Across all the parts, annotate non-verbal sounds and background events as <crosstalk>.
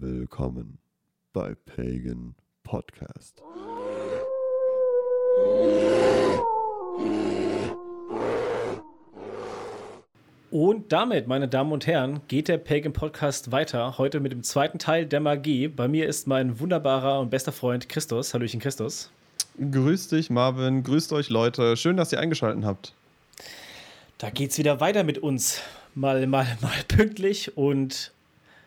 Willkommen bei Pagan Podcast. Und damit, meine Damen und Herren, geht der Pagan Podcast weiter. Heute mit dem zweiten Teil der Magie. Bei mir ist mein wunderbarer und bester Freund Christus. Hallöchen, Christus. Grüß dich, Marvin. Grüßt euch, Leute. Schön, dass ihr eingeschaltet habt. Da geht's wieder weiter mit uns. Mal, mal, mal pünktlich und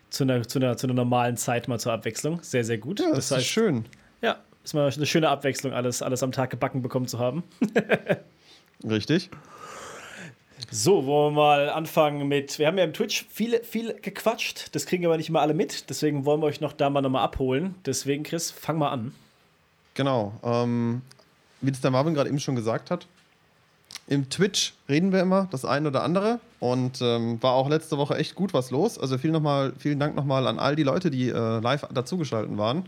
zu einer, zu, einer, zu einer normalen Zeit mal zur Abwechslung. Sehr, sehr gut. Ja, das, das heißt, ist schön. Ja, ist mal eine schöne Abwechslung, alles, alles am Tag gebacken bekommen zu haben. <laughs> Richtig. So, wollen wir mal anfangen mit. Wir haben ja im Twitch viel, viel gequatscht. Das kriegen aber nicht immer alle mit. Deswegen wollen wir euch noch da mal nochmal abholen. Deswegen, Chris, fang mal an. Genau. Ähm, wie das der Marvin gerade eben schon gesagt hat, im Twitch reden wir immer das eine oder andere und ähm, war auch letzte Woche echt gut was los. Also vielen, noch mal, vielen Dank nochmal an all die Leute, die äh, live dazugeschaltet waren.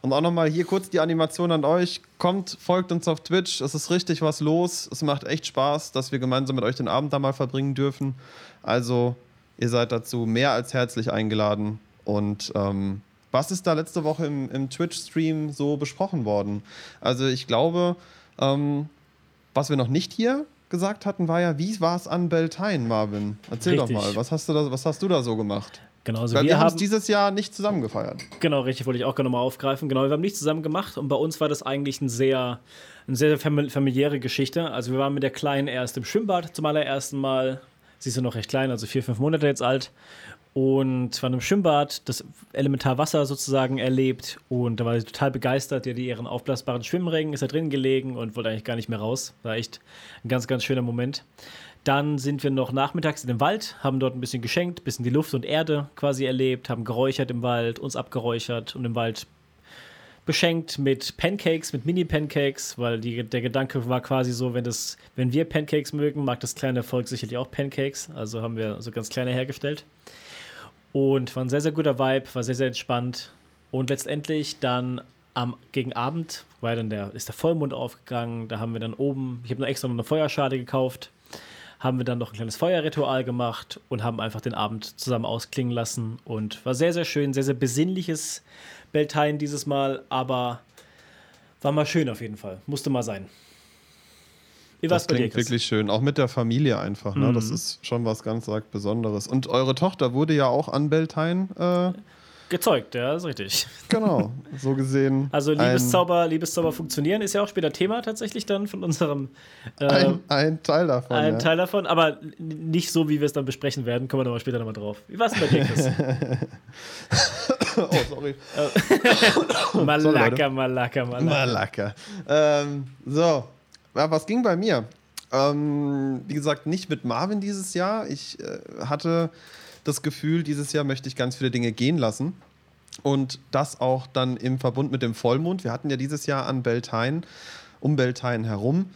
Und auch nochmal hier kurz die Animation an euch. Kommt, folgt uns auf Twitch. Es ist richtig was los. Es macht echt Spaß, dass wir gemeinsam mit euch den Abend da mal verbringen dürfen. Also ihr seid dazu mehr als herzlich eingeladen. Und ähm, was ist da letzte Woche im, im Twitch-Stream so besprochen worden? Also ich glaube, ähm, was wir noch nicht hier gesagt hatten, war ja, wie war es an Beltane, Marvin? Erzähl richtig. doch mal, was hast, du da, was hast du da so gemacht? Genau, also Weil wir, wir haben es dieses Jahr nicht zusammen gefeiert. Genau, richtig, wollte ich auch gerne mal aufgreifen. Genau, wir haben nicht zusammen gemacht und bei uns war das eigentlich ein sehr, eine sehr familiäre Geschichte. Also wir waren mit der Kleinen erst im Schwimmbad zum allerersten Mal. Sie ist ja noch recht klein, also vier, fünf Monate jetzt alt und war im Schwimmbad, das Elementarwasser sozusagen erlebt und da war sie total begeistert, die hatte ihren aufblasbaren Schwimmring, ist da drin gelegen und wollte eigentlich gar nicht mehr raus. War echt ein ganz, ganz schöner Moment. Dann sind wir noch nachmittags in den Wald, haben dort ein bisschen geschenkt, ein bisschen die Luft und Erde quasi erlebt, haben geräuchert im Wald, uns abgeräuchert und im Wald beschenkt mit Pancakes, mit Mini-Pancakes, weil die, der Gedanke war quasi so, wenn, das, wenn wir Pancakes mögen, mag das kleine Volk sicherlich auch Pancakes. Also haben wir so ganz kleine hergestellt. Und war ein sehr, sehr guter Vibe, war sehr, sehr entspannt. Und letztendlich dann am gegen Abend, weil dann der, ist der Vollmond aufgegangen, da haben wir dann oben, ich habe noch extra noch eine Feuerschale gekauft, haben wir dann noch ein kleines Feuerritual gemacht und haben einfach den Abend zusammen ausklingen lassen und war sehr, sehr schön, sehr, sehr besinnliches Beltane dieses Mal, aber war mal schön auf jeden Fall, musste mal sein. Wie das klingt wirklich schön, auch mit der Familie einfach. Ne? Mhm. Das ist schon was ganz Besonderes. Und eure Tochter wurde ja auch an Beltane äh, gezeugt, ja, ist richtig. Genau, so <laughs> gesehen. Also Liebeszauber, Liebeszauber funktionieren ist ja auch später Thema tatsächlich dann von unserem. Äh, ein, ein, Teil davon. Ein ja. Teil davon, aber nicht so, wie wir es dann besprechen werden. Kommen wir nochmal später nochmal drauf. Wie war es bei dir, Chris? <laughs> oh, sorry. Malaka, Malaka, Malaka. Malaka. Ähm, so, ja, was ging bei mir? Ähm, wie gesagt, nicht mit Marvin dieses Jahr. Ich äh, hatte das Gefühl, dieses Jahr möchte ich ganz viele Dinge gehen lassen. Und das auch dann im Verbund mit dem Vollmond. Wir hatten ja dieses Jahr an Beltane, um Beltane herum,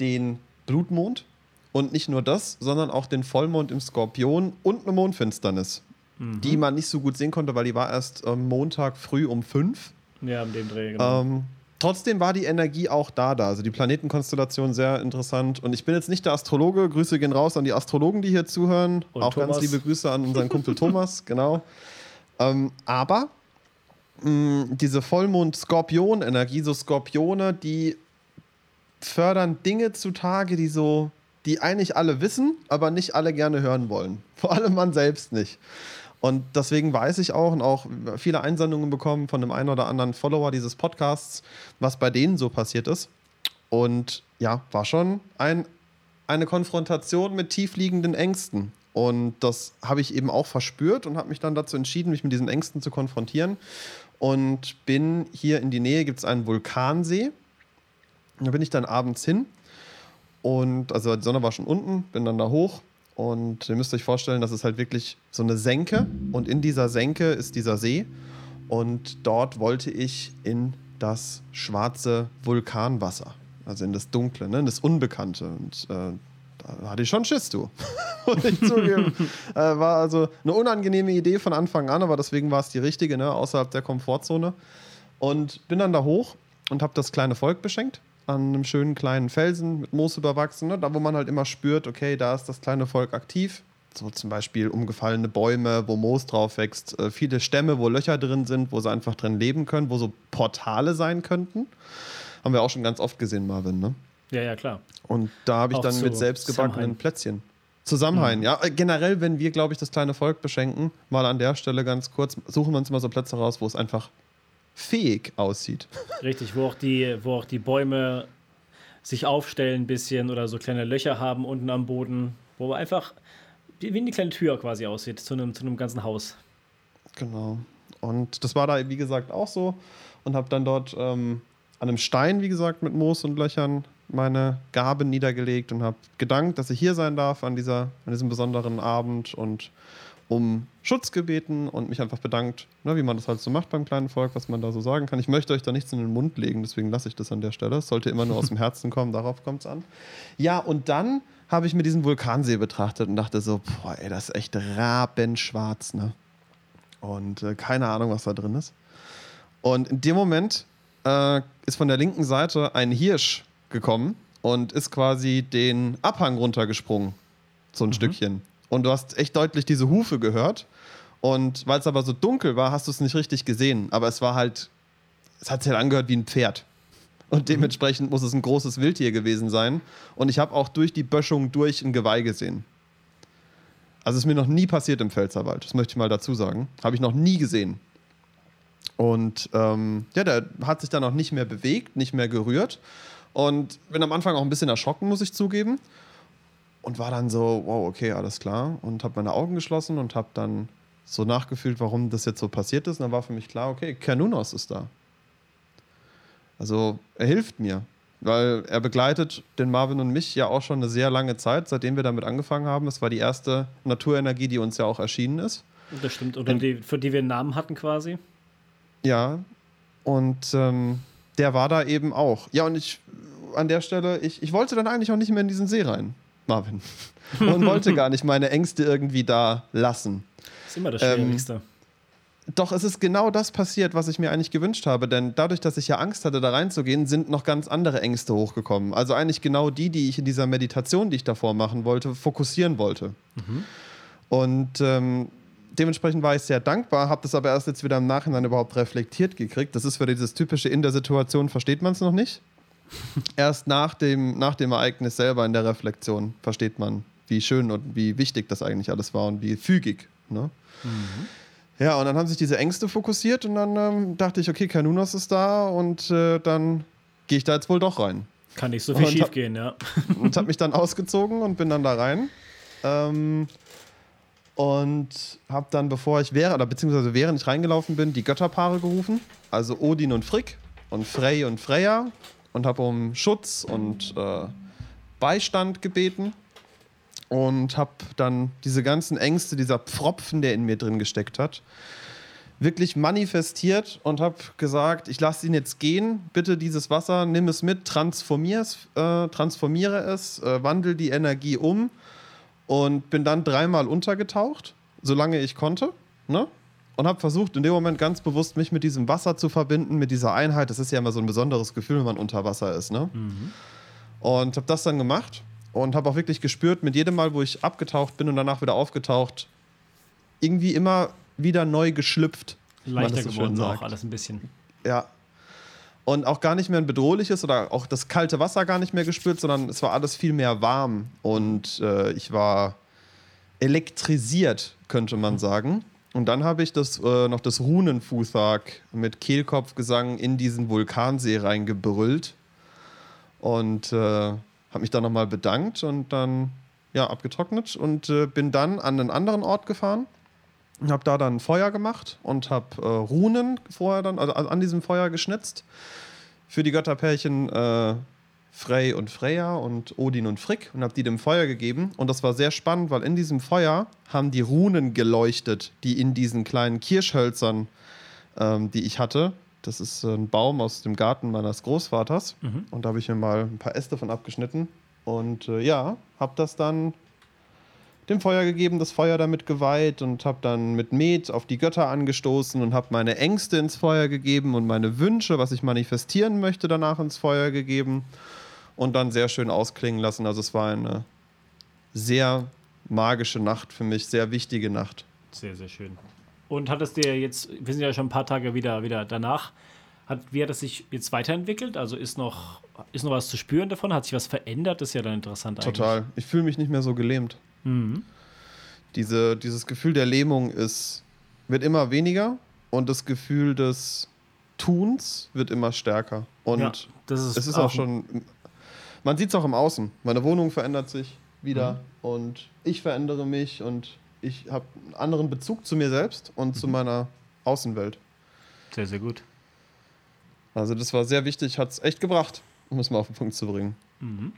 den Blutmond. Und nicht nur das, sondern auch den Vollmond im Skorpion und eine Mondfinsternis, mhm. die man nicht so gut sehen konnte, weil die war erst ähm, Montag früh um fünf. Ja, am dem Dreh, genau. Ähm, trotzdem war die Energie auch da da. Also die Planetenkonstellation sehr interessant. Und ich bin jetzt nicht der Astrologe. Grüße gehen raus an die Astrologen, die hier zuhören. Und auch Thomas. ganz liebe Grüße an unseren Kumpel <laughs> Thomas, genau. Ähm, aber mh, mm, diese Vollmond-Skorpion-Energie, so Skorpione, die fördern Dinge zutage, die so, die eigentlich alle wissen, aber nicht alle gerne hören wollen. Vor allem man selbst nicht. Und deswegen weiß ich auch und auch viele Einsendungen bekommen von dem einen oder anderen Follower dieses Podcasts, was bei denen so passiert ist. Und ja, war schon ein, eine Konfrontation mit tiefliegenden Ängsten. Und das habe ich eben auch verspürt und habe mich dann dazu entschieden, mich mit diesen Ängsten zu konfrontieren. Und bin hier in die Nähe, gibt es einen Vulkansee. Da bin ich dann abends hin. Und also die Sonne war schon unten, bin dann da hoch und ihr müsst euch vorstellen, das ist halt wirklich so eine Senke. Und in dieser Senke ist dieser See. Und dort wollte ich in das schwarze Vulkanwasser. Also in das Dunkle, ne? in das Unbekannte. Und äh, da hatte ich schon Schiss, du. <laughs> Muss ich zugeben. <laughs> äh, war also eine unangenehme Idee von Anfang an, aber deswegen war es die richtige, ne? außerhalb der Komfortzone. Und bin dann da hoch und habe das kleine Volk beschenkt an einem schönen kleinen Felsen mit Moos überwachsen, ne? da wo man halt immer spürt, okay, da ist das kleine Volk aktiv, so zum Beispiel umgefallene Bäume, wo Moos drauf wächst, äh, viele Stämme, wo Löcher drin sind, wo sie einfach drin leben können, wo so Portale sein könnten. Haben wir auch schon ganz oft gesehen, Marvin, ne? Ja, ja, klar. Und da habe ich auch dann mit selbstgebackenen Plätzchen. Zusammenhain, mhm. ja. Äh, generell, wenn wir, glaube ich, das kleine Volk beschenken, mal an der Stelle ganz kurz, suchen wir uns mal so Plätze raus, wo es einfach fähig aussieht. Richtig, wo auch die, wo auch die Bäume sich aufstellen ein bisschen oder so kleine Löcher haben unten am Boden, wo einfach wie eine kleine Tür quasi aussieht zu einem, zu einem ganzen Haus. Genau. Und das war da, wie gesagt, auch so. Und habe dann dort ähm, an einem Stein, wie gesagt, mit Moos und Löchern meine Gabe niedergelegt und habe gedankt, dass ich hier sein darf an, dieser, an diesem besonderen Abend und um Schutz gebeten und mich einfach bedankt, ne, wie man das halt so macht beim kleinen Volk, was man da so sagen kann. Ich möchte euch da nichts in den Mund legen, deswegen lasse ich das an der Stelle. Es sollte immer nur aus dem <laughs> Herzen kommen, darauf kommt es an. Ja, und dann habe ich mir diesen Vulkansee betrachtet und dachte so, boah, ey, das ist echt rabenschwarz, ne? Und äh, keine Ahnung, was da drin ist. Und in dem Moment äh, ist von der linken Seite ein Hirsch gekommen und ist quasi den Abhang runtergesprungen. So ein mhm. Stückchen. Und du hast echt deutlich diese Hufe gehört. Und weil es aber so dunkel war, hast du es nicht richtig gesehen. Aber es war halt, es hat sich halt angehört wie ein Pferd. Und mhm. dementsprechend muss es ein großes Wildtier gewesen sein. Und ich habe auch durch die Böschung durch ein Geweih gesehen. Also es ist mir noch nie passiert im Pfälzerwald. Das möchte ich mal dazu sagen. Habe ich noch nie gesehen. Und ähm, ja, der hat sich dann auch nicht mehr bewegt, nicht mehr gerührt. Und bin am Anfang auch ein bisschen erschrocken, muss ich zugeben. Und war dann so, wow, okay, alles klar. Und habe meine Augen geschlossen und habe dann so nachgefühlt, warum das jetzt so passiert ist. Und dann war für mich klar, okay, Kernunos ist da. Also er hilft mir, weil er begleitet den Marvin und mich ja auch schon eine sehr lange Zeit, seitdem wir damit angefangen haben. Es war die erste Naturenergie, die uns ja auch erschienen ist. Das stimmt, oder die, für die wir einen Namen hatten quasi. Ja, und ähm, der war da eben auch. Ja, und ich an der Stelle, ich, ich wollte dann eigentlich auch nicht mehr in diesen See rein, Marvin. Und wollte gar nicht meine Ängste irgendwie da lassen. Das ist immer das Schwierigste. Ähm, doch es ist genau das passiert, was ich mir eigentlich gewünscht habe. Denn dadurch, dass ich ja Angst hatte, da reinzugehen, sind noch ganz andere Ängste hochgekommen. Also eigentlich genau die, die ich in dieser Meditation, die ich davor machen wollte, fokussieren wollte. Mhm. Und ähm, dementsprechend war ich sehr dankbar, habe das aber erst jetzt wieder im Nachhinein überhaupt reflektiert gekriegt. Das ist für dieses typische in der Situation, versteht man es noch nicht. Erst nach dem, nach dem Ereignis selber in der Reflexion versteht man, wie schön und wie wichtig das eigentlich alles war und wie fügig. Ne? Mhm. Ja, und dann haben sich diese Ängste fokussiert und dann ähm, dachte ich, okay, Kanunas ist da und äh, dann gehe ich da jetzt wohl doch rein. Kann nicht so viel schief gehen, ja. <laughs> und habe mich dann ausgezogen und bin dann da rein. Ähm, und habe dann, bevor ich wäre, oder beziehungsweise während ich reingelaufen bin, die Götterpaare gerufen. Also Odin und Frick und Frey und Freya. Und habe um Schutz und äh, Beistand gebeten und habe dann diese ganzen Ängste, dieser Pfropfen, der in mir drin gesteckt hat, wirklich manifestiert und habe gesagt, ich lasse ihn jetzt gehen, bitte dieses Wasser, nimm es mit, transformier es, äh, transformiere es, äh, wandel die Energie um und bin dann dreimal untergetaucht, solange ich konnte, ne? Und habe versucht, in dem Moment ganz bewusst mich mit diesem Wasser zu verbinden, mit dieser Einheit. Das ist ja immer so ein besonderes Gefühl, wenn man unter Wasser ist, ne? Mhm. Und habe das dann gemacht und habe auch wirklich gespürt, mit jedem Mal, wo ich abgetaucht bin und danach wieder aufgetaucht, irgendwie immer wieder neu geschlüpft. Leichter so geworden auch alles ein bisschen. Ja. Und auch gar nicht mehr ein bedrohliches oder auch das kalte Wasser gar nicht mehr gespürt, sondern es war alles viel mehr warm und äh, ich war elektrisiert, könnte man sagen. Und dann habe ich das, äh, noch das Runenfuthag mit Kehlkopfgesang in diesen Vulkansee reingebrüllt. Und äh, habe mich dann nochmal bedankt und dann ja, abgetrocknet und äh, bin dann an einen anderen Ort gefahren und habe da dann Feuer gemacht und habe äh, Runen vorher dann, also an diesem Feuer geschnitzt für die Götterpärchen äh, Frey und Freya und Odin und Frick und habe die dem Feuer gegeben. Und das war sehr spannend, weil in diesem Feuer haben die Runen geleuchtet, die in diesen kleinen Kirschhölzern, ähm, die ich hatte, das ist ein Baum aus dem Garten meines Großvaters. Mhm. Und da habe ich mir mal ein paar Äste von abgeschnitten. Und äh, ja, habe das dann dem Feuer gegeben, das Feuer damit geweiht und habe dann mit Met auf die Götter angestoßen und habe meine Ängste ins Feuer gegeben und meine Wünsche, was ich manifestieren möchte, danach ins Feuer gegeben und dann sehr schön ausklingen lassen. Also es war eine sehr magische Nacht für mich, sehr wichtige Nacht. Sehr, sehr schön. Und hat es dir jetzt, wir sind ja schon ein paar Tage wieder, wieder danach, hat, wie hat es sich jetzt weiterentwickelt? Also ist noch, ist noch was zu spüren davon? Hat sich was verändert? Das ist ja dann interessant eigentlich. Total. Ich fühle mich nicht mehr so gelähmt. Mhm. Diese, dieses Gefühl der Lähmung ist, wird immer weniger und das Gefühl des Tuns wird immer stärker. Und ja, das ist es ist auch schon, man sieht es auch im Außen. Meine Wohnung verändert sich wieder mhm. und ich verändere mich und ich habe einen anderen Bezug zu mir selbst und mhm. zu meiner Außenwelt. Sehr, sehr gut. Also das war sehr wichtig, hat es echt gebracht, um es mal auf den Punkt zu bringen. Mhm.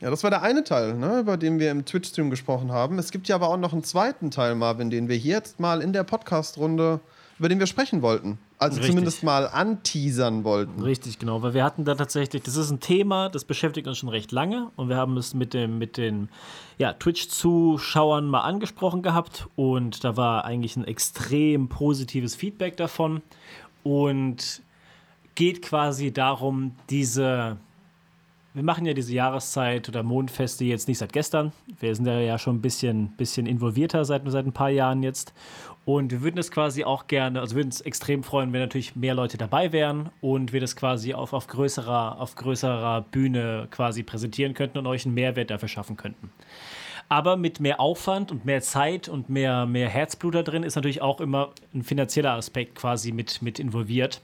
Ja, das war der eine Teil, ne, über den wir im Twitch-Stream gesprochen haben. Es gibt ja aber auch noch einen zweiten Teil, Marvin, den wir hier jetzt mal in der Podcast-Runde, über den wir sprechen wollten. Also Richtig. zumindest mal anteasern wollten. Richtig, genau, weil wir hatten da tatsächlich, das ist ein Thema, das beschäftigt uns schon recht lange und wir haben es mit, dem, mit den ja, Twitch-Zuschauern mal angesprochen gehabt und da war eigentlich ein extrem positives Feedback davon und geht quasi darum, diese wir machen ja diese Jahreszeit oder Mondfeste jetzt nicht seit gestern. Wir sind ja schon ein bisschen, bisschen involvierter seit, seit ein paar Jahren jetzt. Und wir würden es quasi auch gerne, also würden uns extrem freuen, wenn natürlich mehr Leute dabei wären und wir das quasi auf, auf, größerer, auf größerer Bühne quasi präsentieren könnten und euch einen Mehrwert dafür schaffen könnten. Aber mit mehr Aufwand und mehr Zeit und mehr, mehr Herzblut da drin ist natürlich auch immer ein finanzieller Aspekt quasi mit, mit involviert.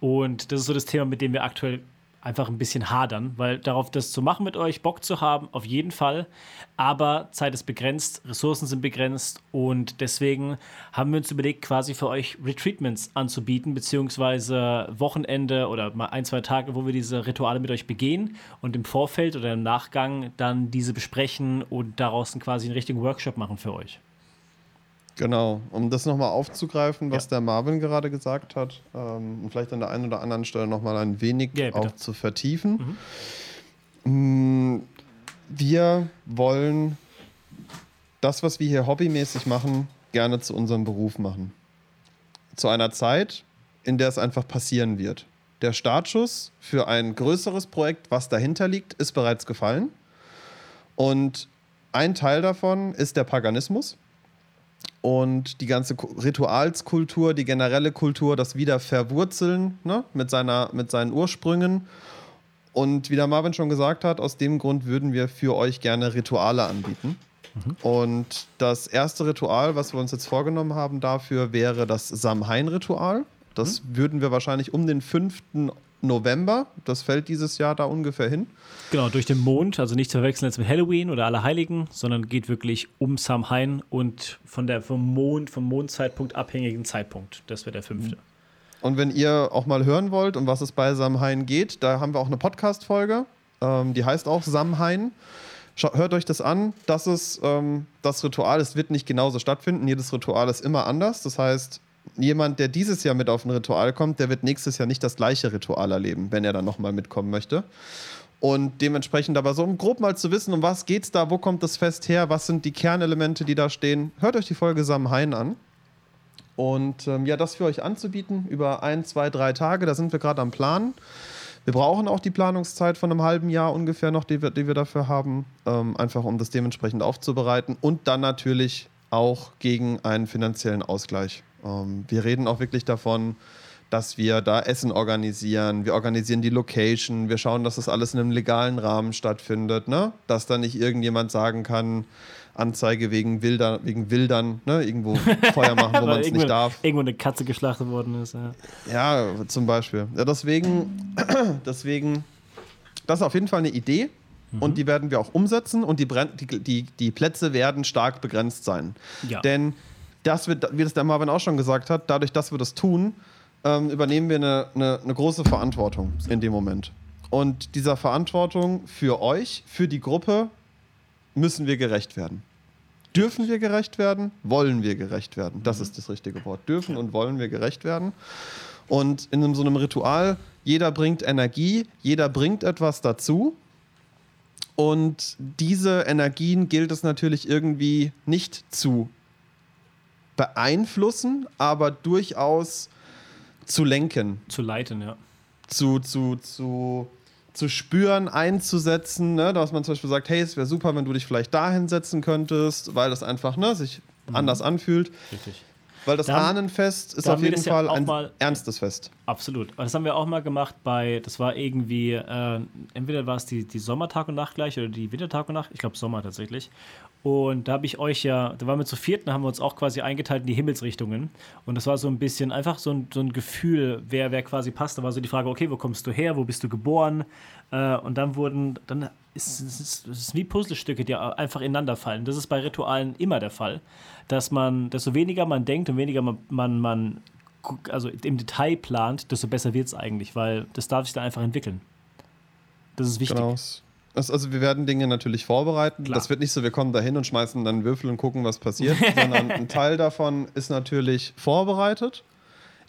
Und das ist so das Thema, mit dem wir aktuell einfach ein bisschen hadern, weil darauf das zu machen mit euch, Bock zu haben, auf jeden Fall. Aber Zeit ist begrenzt, Ressourcen sind begrenzt und deswegen haben wir uns überlegt, quasi für euch Retreatments anzubieten, beziehungsweise Wochenende oder mal ein, zwei Tage, wo wir diese Rituale mit euch begehen und im Vorfeld oder im Nachgang dann diese besprechen und daraus quasi einen richtigen Workshop machen für euch. Genau, um das nochmal aufzugreifen, was ja. der Marvin gerade gesagt hat ähm, und vielleicht an der einen oder anderen Stelle nochmal ein wenig ja, auch zu vertiefen. Mhm. Mm, wir wollen das, was wir hier hobbymäßig machen, gerne zu unserem Beruf machen. Zu einer Zeit, in der es einfach passieren wird. Der Startschuss für ein größeres Projekt, was dahinter liegt, ist bereits gefallen. Und ein Teil davon ist der Paganismus und die ganze Ritualskultur, die generelle Kultur, das wieder verwurzeln ne, mit, seiner, mit seinen Ursprüngen. Und wie der Marvin schon gesagt hat, aus dem Grund würden wir für euch gerne Rituale anbieten. Mhm. Und das erste Ritual, was wir uns jetzt vorgenommen haben dafür, wäre das Samhain-Ritual. Das mhm. würden wir wahrscheinlich um den 5. November. Das fällt dieses Jahr da ungefähr hin. Genau, durch den Mond, also nicht zu verwechseln jetzt mit Halloween oder Allerheiligen, sondern geht wirklich um Samhain und von der vom Mond, vom Mondzeitpunkt abhängigen Zeitpunkt. Das wäre der fünfte. Und wenn ihr auch mal hören wollt, um was es bei Samhain geht, da haben wir auch eine Podcast-Folge. Ähm, die heißt auch Samhain. Hört euch das an. Das ist ähm, das Ritual. Es wird nicht genauso stattfinden. Jedes Ritual ist immer anders. Das heißt, jemand, der dieses Jahr mit auf ein Ritual kommt, der wird nächstes Jahr nicht das gleiche Ritual erleben, wenn er dann nochmal mitkommen möchte. Und dementsprechend aber so, um grob mal zu wissen, um was geht's da, wo kommt das Fest her, was sind die Kernelemente, die da stehen, hört euch die Folge Samhain an. Und ähm, ja, das für euch anzubieten über ein, zwei, drei Tage, da sind wir gerade am Plan. Wir brauchen auch die Planungszeit von einem halben Jahr ungefähr noch, die wir, die wir dafür haben, ähm, einfach um das dementsprechend aufzubereiten und dann natürlich auch gegen einen finanziellen Ausgleich. Ähm, wir reden auch wirklich davon, dass wir da Essen organisieren, wir organisieren die Location, wir schauen, dass das alles in einem legalen Rahmen stattfindet, ne? dass da nicht irgendjemand sagen kann, Anzeige wegen, Wilder, wegen Wildern, ne? irgendwo <laughs> Feuer machen, wo man es nicht darf. Irgendwo eine Katze geschlachtet worden ist. Ja, ja zum Beispiel. Ja, deswegen, <clears throat> deswegen, das ist auf jeden Fall eine Idee. Mhm. Und die werden wir auch umsetzen und die, die, die, die Plätze werden stark begrenzt sein. Ja. Denn das wird, wie das der Marvin auch schon gesagt hat, dadurch, dass wir das tun, ähm, übernehmen wir eine, eine, eine große Verantwortung in dem Moment. Und dieser Verantwortung für euch, für die Gruppe, müssen wir gerecht werden. Dürfen wir gerecht werden? Wollen wir gerecht werden? Das mhm. ist das richtige Wort. Dürfen und wollen wir gerecht werden. Und in so einem Ritual, jeder bringt Energie, jeder bringt etwas dazu. Und diese Energien gilt es natürlich irgendwie nicht zu beeinflussen, aber durchaus zu lenken. Zu leiten, ja. Zu, zu, zu, zu spüren, einzusetzen, ne? dass man zum Beispiel sagt, hey, es wäre super, wenn du dich vielleicht dahin setzen könntest, weil das einfach ne, sich mhm. anders anfühlt. Richtig. Weil das da Ahnenfest ist auf jeden Fall ja ein mal, ernstes Fest. Absolut. Das haben wir auch mal gemacht bei, das war irgendwie, äh, entweder war es die, die Sommertag und Nacht gleich oder die Wintertag und Nacht, ich glaube Sommer tatsächlich. Und da habe ich euch ja, da waren wir zu vierten, haben wir uns auch quasi eingeteilt in die Himmelsrichtungen. Und das war so ein bisschen einfach so ein, so ein Gefühl, wer, wer quasi passt. Da war so die Frage, okay, wo kommst du her, wo bist du geboren? Äh, und dann wurden, dann ist es wie Puzzlestücke, die einfach ineinander fallen. Das ist bei Ritualen immer der Fall, dass man, desto weniger man denkt und weniger man, man, man also im Detail plant, desto besser wird es eigentlich, weil das darf sich dann einfach entwickeln. Das ist wichtig. Genau. Also wir werden Dinge natürlich vorbereiten. Klar. Das wird nicht so, wir kommen da hin und schmeißen dann Würfel und gucken, was passiert, <laughs> sondern ein Teil davon ist natürlich vorbereitet,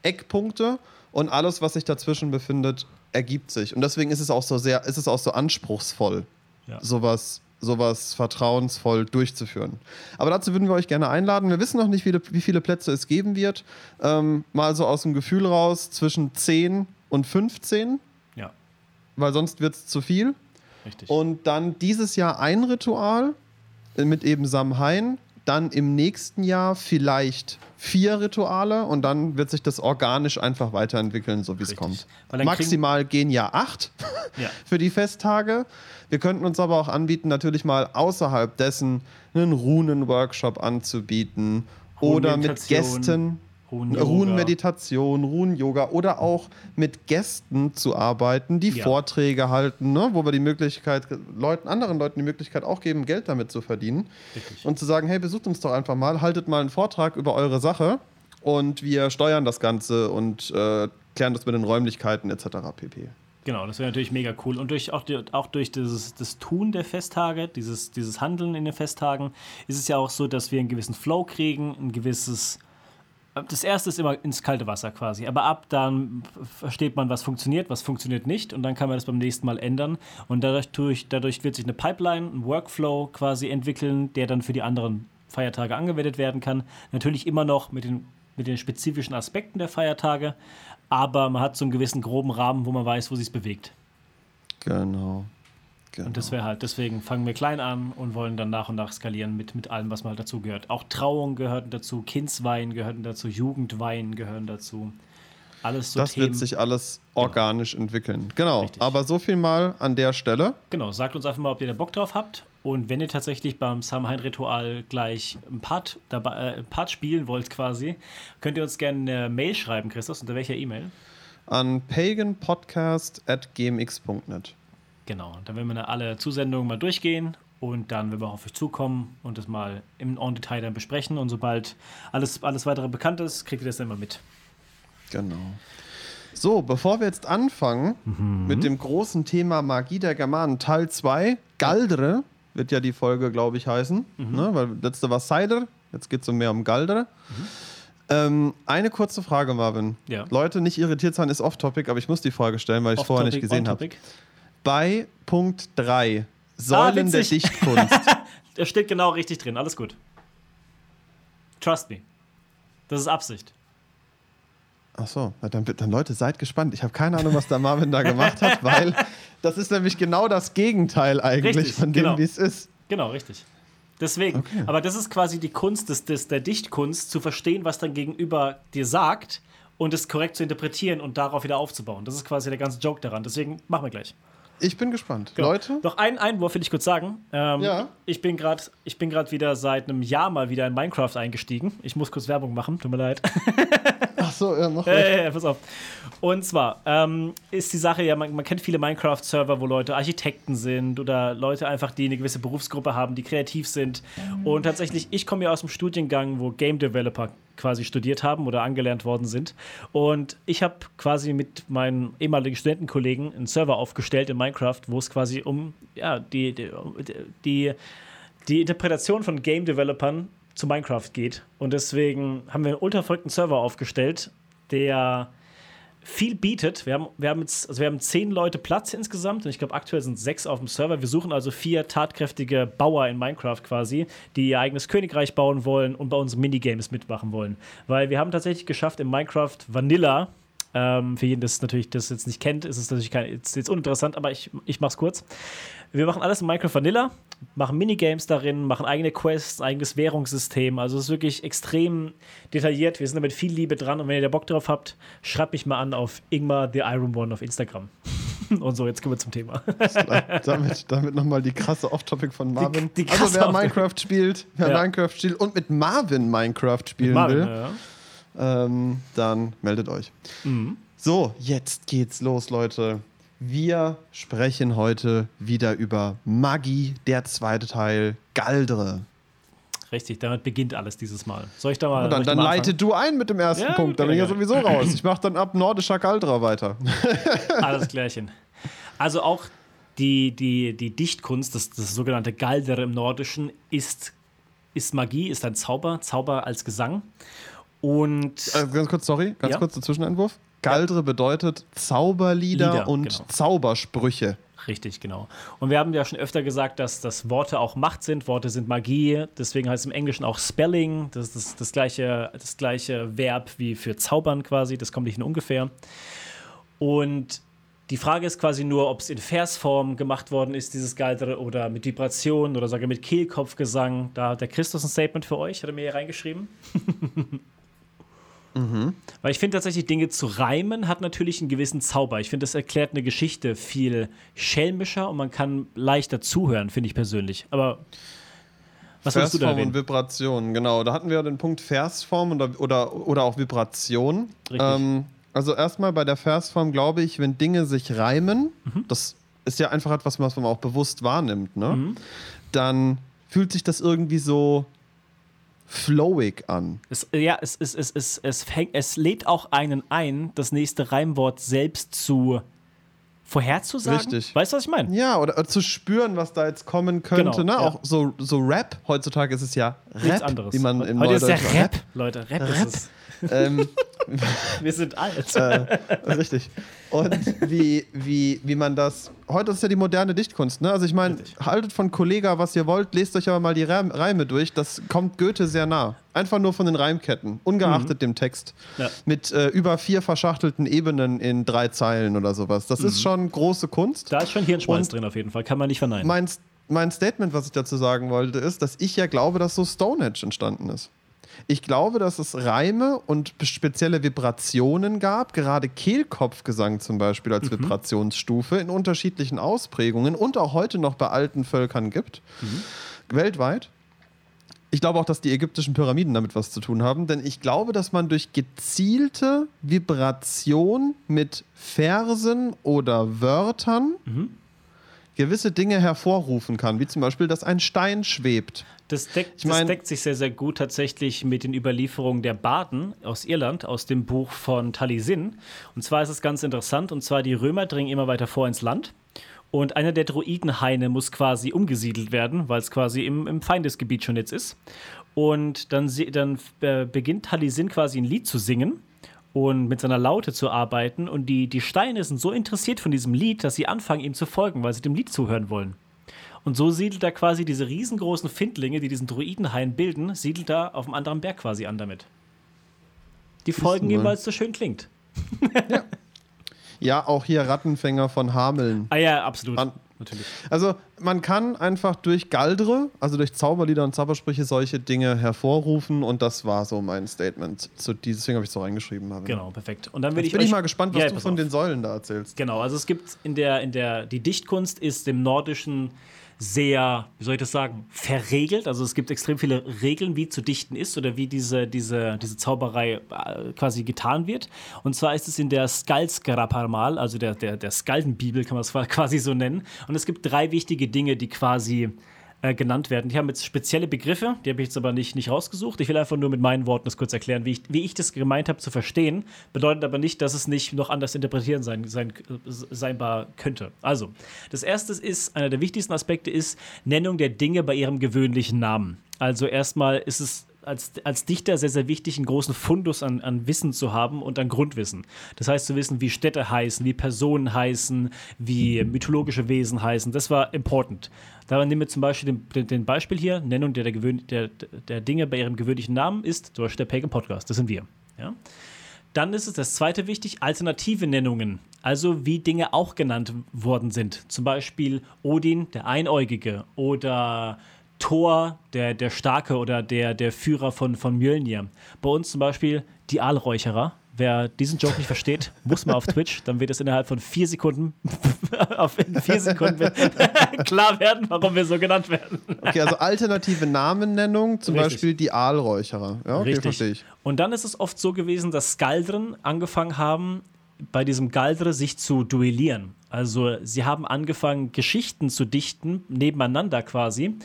Eckpunkte und alles, was sich dazwischen befindet, ergibt sich. Und deswegen ist es auch so sehr, ist es auch so anspruchsvoll, ja. sowas, sowas vertrauensvoll durchzuführen. Aber dazu würden wir euch gerne einladen. Wir wissen noch nicht, wie, viele Plätze es geben wird. Ähm, mal so aus dem Gefühl raus zwischen 10 und 15. Ja. Weil sonst wird es zu viel. Richtig. Und dann dieses Jahr ein Ritual mit eben Samhain, dann im nächsten Jahr vielleicht vier Rituale und dann wird sich das organisch einfach weiterentwickeln, so wie es kommt. Maximal gehen ja acht <laughs> ja. für die Festtage. Wir könnten uns aber auch anbieten, natürlich mal außerhalb dessen einen Runen-Workshop anzubieten oder mit Gästen Ruhenmeditation, Ruhen-Yoga oder auch mit Gästen zu arbeiten, die ja. Vorträge halten, ne? wo wir die Möglichkeit, Leuten, anderen Leuten die Möglichkeit auch geben, Geld damit zu verdienen. Richtig. Und zu sagen, hey, besucht uns doch einfach mal, haltet mal einen Vortrag über eure Sache und wir steuern das Ganze und äh, klären das mit den Räumlichkeiten etc. pp. Genau, das wäre natürlich mega cool. Und durch, auch, auch durch dieses, das Tun der Festtage, dieses, dieses Handeln in den Festtagen, ist es ja auch so, dass wir einen gewissen Flow kriegen, ein gewisses das erste ist immer ins kalte Wasser quasi. Aber ab dann versteht man, was funktioniert, was funktioniert nicht. Und dann kann man das beim nächsten Mal ändern. Und dadurch, dadurch wird sich eine Pipeline, ein Workflow quasi entwickeln, der dann für die anderen Feiertage angewendet werden kann. Natürlich immer noch mit den, mit den spezifischen Aspekten der Feiertage. Aber man hat so einen gewissen groben Rahmen, wo man weiß, wo sich bewegt. Genau. Genau. Und das wäre halt, deswegen fangen wir klein an und wollen dann nach und nach skalieren mit, mit allem, was mal halt dazu gehört. Auch Trauung gehört dazu, Kindswein gehört dazu, Jugendwein gehören dazu. Alles so Das Themen. wird sich alles organisch genau. entwickeln. Genau. Richtig. Aber so viel mal an der Stelle. Genau. Sagt uns einfach mal, ob ihr da Bock drauf habt. Und wenn ihr tatsächlich beim Samhain-Ritual gleich ein Part, dabei, äh, Part spielen wollt, quasi, könnt ihr uns gerne eine Mail schreiben, Christus. Unter welcher E-Mail? An paganpodcast.gmx.net. Genau, dann werden wir alle Zusendungen mal durchgehen und dann werden wir auf euch zukommen und das mal im On Detail dann besprechen. Und sobald alles, alles weitere bekannt ist, kriegt ihr das dann mal mit. Genau. So, bevor wir jetzt anfangen mhm. mit dem großen Thema Magie der Germanen, Teil 2, Galdre wird ja die Folge, glaube ich, heißen. Mhm. Ne? Weil letzte war Cider, jetzt geht es so mehr um Galdre. Mhm. Ähm, eine kurze Frage, Marvin. Ja. Leute, nicht irritiert sein, ist off-topic, aber ich muss die Frage stellen, weil ich es vorher nicht gesehen habe bei Punkt 3. Säulen ah, der Dichtkunst. <laughs> Der steht genau richtig drin. Alles gut. Trust me. Das ist Absicht. Ach so, dann, dann Leute, seid gespannt. Ich habe keine Ahnung, was der Marvin da gemacht hat, <laughs> weil das ist nämlich genau das Gegenteil eigentlich richtig, von dem, genau. wie es ist. Genau, richtig. Deswegen. Okay. Aber das ist quasi die Kunst des, des, der Dichtkunst, zu verstehen, was dein Gegenüber dir sagt und es korrekt zu interpretieren und darauf wieder aufzubauen. Das ist quasi der ganze Joke daran. Deswegen machen wir gleich. Ich bin gespannt. Genau. Leute? Noch einen Einwurf will ich kurz sagen. Ähm, ja. Ich bin gerade wieder seit einem Jahr mal wieder in Minecraft eingestiegen. Ich muss kurz Werbung machen, tut mir leid. Ach so, ja, mach <laughs> äh, äh, pass auf. Und zwar ähm, ist die Sache ja, man, man kennt viele Minecraft-Server, wo Leute Architekten sind oder Leute einfach, die eine gewisse Berufsgruppe haben, die kreativ sind. Und tatsächlich, ich komme ja aus dem Studiengang, wo Game Developer quasi studiert haben oder angelernt worden sind. Und ich habe quasi mit meinen ehemaligen Studentenkollegen einen Server aufgestellt in Minecraft, wo es quasi um ja, die, die, die, die Interpretation von Game Developern zu Minecraft geht. Und deswegen haben wir einen ultra verrückten Server aufgestellt, der viel bietet. Wir haben, wir haben jetzt, also wir haben zehn Leute Platz insgesamt und ich glaube, aktuell sind sechs auf dem Server. Wir suchen also vier tatkräftige Bauer in Minecraft quasi, die ihr eigenes Königreich bauen wollen und bei uns Minigames mitmachen wollen. Weil wir haben tatsächlich geschafft, in Minecraft Vanilla Ähm, für jeden, das natürlich das jetzt nicht kennt, ist es natürlich kein, ist jetzt uninteressant, aber ich, ich mache es kurz. Wir machen alles in Minecraft Vanilla, machen Minigames darin, machen eigene Quests, eigenes Währungssystem. Also es ist wirklich extrem detailliert. Wir sind da mit viel Liebe dran und wenn ihr da Bock drauf habt, schreibt mich mal an auf Ingmar the Iron One auf Instagram. <laughs> und so, jetzt kommen wir zum Thema. <laughs> damit damit nochmal die krasse Off-Topic von Marvin. Die, die also wer Minecraft spielt, wer ja. Minecraft spielt und mit Marvin Minecraft spielen Marvin, will, ja. ähm, dann meldet euch. Mhm. So, jetzt geht's los, Leute. Wir sprechen heute wieder über Maggi, der zweite Teil, Galdre. Richtig, damit beginnt alles dieses Mal. Soll ich da mal. Ja, dann dann mal leite du ein mit dem ersten ja, Punkt, dann bin ich ja sowieso raus. Ich mache dann ab nordischer Galdra weiter. <laughs> alles klärchen. Also auch die, die, die Dichtkunst, das, das sogenannte Galdere im Nordischen, ist, ist Magie, ist ein Zauber, Zauber als Gesang. Und. Äh, ganz kurz, sorry, ganz kurz der Zwischenentwurf. Galdre bedeutet Zauberlieder Lieder, und genau. Zaubersprüche. Richtig, genau. Und wir haben ja schon öfter gesagt, dass, dass Worte auch Macht sind, Worte sind Magie. Deswegen heißt es im Englischen auch Spelling. Das ist das, das, gleiche, das gleiche Verb wie für Zaubern quasi. Das kommt nicht nur ungefähr. Und die Frage ist quasi nur, ob es in Versform gemacht worden ist, dieses Galdre, oder mit Vibration oder sogar mit Kehlkopfgesang. Da hat der Christus ein Statement für euch, hat er mir hier reingeschrieben. <laughs> Mhm. Weil ich finde tatsächlich, Dinge zu reimen hat natürlich einen gewissen Zauber. Ich finde, das erklärt eine Geschichte viel schelmischer und man kann leichter zuhören, finde ich persönlich. Aber was Versform und Vibration, genau. Da hatten wir den Punkt Versform oder, oder, oder auch Vibration. Ähm, also erstmal bei der Versform glaube ich, wenn Dinge sich reimen, mhm. das ist ja einfach etwas, was man auch bewusst wahrnimmt, ne? Mhm. dann fühlt sich das irgendwie so flowig an. Es, ja, es, es, es, es, es, fängt, es lädt auch einen ein, das nächste Reimwort selbst zu vorherzusagen. Richtig. Weißt du, was ich meine? Ja, oder, oder, zu spüren, was da jetzt kommen könnte. Genau, ne? Ja. Auch so, so Rap. Heutzutage ist es ja Rap, Nichts anderes. wie man in Heute ist ja Rap, Rap, Leute. Rap, Rap. ist es. Ähm, <laughs> <laughs> Wir sind alt. Äh, richtig. Und wie, wie, wie man das. Heute ist ja die moderne Dichtkunst, ne? Also ich meine, haltet von Kollega, was ihr wollt, lest euch aber mal die Reime durch. Das kommt Goethe sehr nah. Einfach nur von den Reimketten, ungeachtet mhm. dem Text. Ja. Mit äh, über vier verschachtelten Ebenen in drei Zeilen oder sowas. Das mhm. ist schon große Kunst. Da ist schon Hirnschmalz Und drin auf jeden Fall, kann man nicht verneinen. Mein, mein Statement, was ich dazu sagen wollte, ist, dass ich ja glaube, dass so Stonehenge entstanden ist. Ich glaube, dass es Reime und spezielle Vibrationen gab, gerade Kehlkopfgesang zum Beispiel als mhm. Vibrationsstufe in unterschiedlichen Ausprägungen und auch heute noch bei alten Völkern gibt, mhm. weltweit. Ich glaube auch, dass die ägyptischen Pyramiden damit was zu tun haben, denn ich glaube, dass man durch gezielte Vibration mit Versen oder Wörtern mhm. gewisse Dinge hervorrufen kann, wie zum Beispiel, dass ein Stein schwebt. Das deckt, ich mein, das deckt sich sehr, sehr gut tatsächlich mit den Überlieferungen der Baden aus Irland, aus dem Buch von Talisin. Und zwar ist es ganz interessant, und zwar die Römer dringen immer weiter vor ins Land. Und einer der Druidenhaine muss quasi umgesiedelt werden, weil es quasi im, im, Feindesgebiet schon jetzt ist. Und dann, dann äh, beginnt Talisin quasi ein Lied zu singen und mit seiner Laute zu arbeiten. Und die, die Steine sind so interessiert von diesem Lied, dass sie anfangen, ihm zu folgen, weil sie dem Lied zuhören wollen. Und so siedelt er quasi diese riesengroßen Findlinge, die diesen Druidenhain bilden, siedelt er auf einem anderen Berg quasi an damit. Die folgen ihm, weil es so schön klingt. ja. ja, auch hier Rattenfänger von Hameln. Ah ja, absolut. An Natürlich. Also man kann einfach durch Galdre, also durch Zauberlieder und Zaubersprüche solche Dinge hervorrufen und das war so mein Statement. Zu, deswegen habe ich es so reingeschrieben. Habe. Genau, perfekt. Und dann will Jetzt ich bin ich mal gespannt, was ja, du von auf. den Säulen da erzählst. Genau, also es gibt in der, in der, die Dichtkunst ist dem nordischen sehr, wie soll ich das sagen, verregelt. Also es gibt extrem viele Regeln, wie zu dichten ist oder wie diese, diese, diese Zauberei äh, quasi getan wird. Und zwar ist es in der Skalskaraparmal, also der, der, der Skaldenbibel, kann man es <laughs> quasi so nennen. Und es gibt drei wichtige Dinge, die quasi äh, genannt werden. Die haben jetzt spezielle Begriffe, die habe ich jetzt aber nicht, nicht rausgesucht. Ich will einfach nur mit meinen Worten das kurz erklären, wie ich, wie ich das gemeint habe zu verstehen. Bedeutet aber nicht, dass es nicht noch anders interpretieren sein, sein, seinbar könnte. Also, das erste ist, einer der wichtigsten Aspekte ist Nennung der Dinge bei ihrem gewöhnlichen Namen. Also erstmal ist es als, als Dichter sehr, sehr wichtig, einen großen Fundus an, an Wissen zu haben und an Grundwissen. Das heißt, zu wissen, wie Städte heißen, wie Personen heißen, wie mythologische Wesen heißen. Das war important. Da nehmen wir zum Beispiel den, den Beispiel hier: Nennung der, der, der, der Dinge bei ihrem gewöhnlichen Namen ist zum Beispiel der Pagan Podcast. Das sind wir. Ja? Dann ist es das zweite wichtig, alternative Nennungen. Also wie Dinge auch genannt worden sind. Zum Beispiel Odin, der Einäugige, oder Thor, der, der Starke oder der, der Führer von, von Mjölnir. Bei uns zum Beispiel die Aalräucherer. Wer diesen Joke nicht versteht, <laughs> muss mal auf Twitch, dann wird es innerhalb von vier Sekunden, <laughs> auf vier Sekunden <laughs> klar werden, warum wir so genannt werden. Okay, also alternative Namennennung, zum Richtig. Beispiel die Aalräucherer. Ja, okay, Richtig. Und dann ist es oft so gewesen, dass Skaldren angefangen haben, bei diesem Galdre sich zu duellieren. Also sie haben angefangen, Geschichten zu dichten, nebeneinander quasi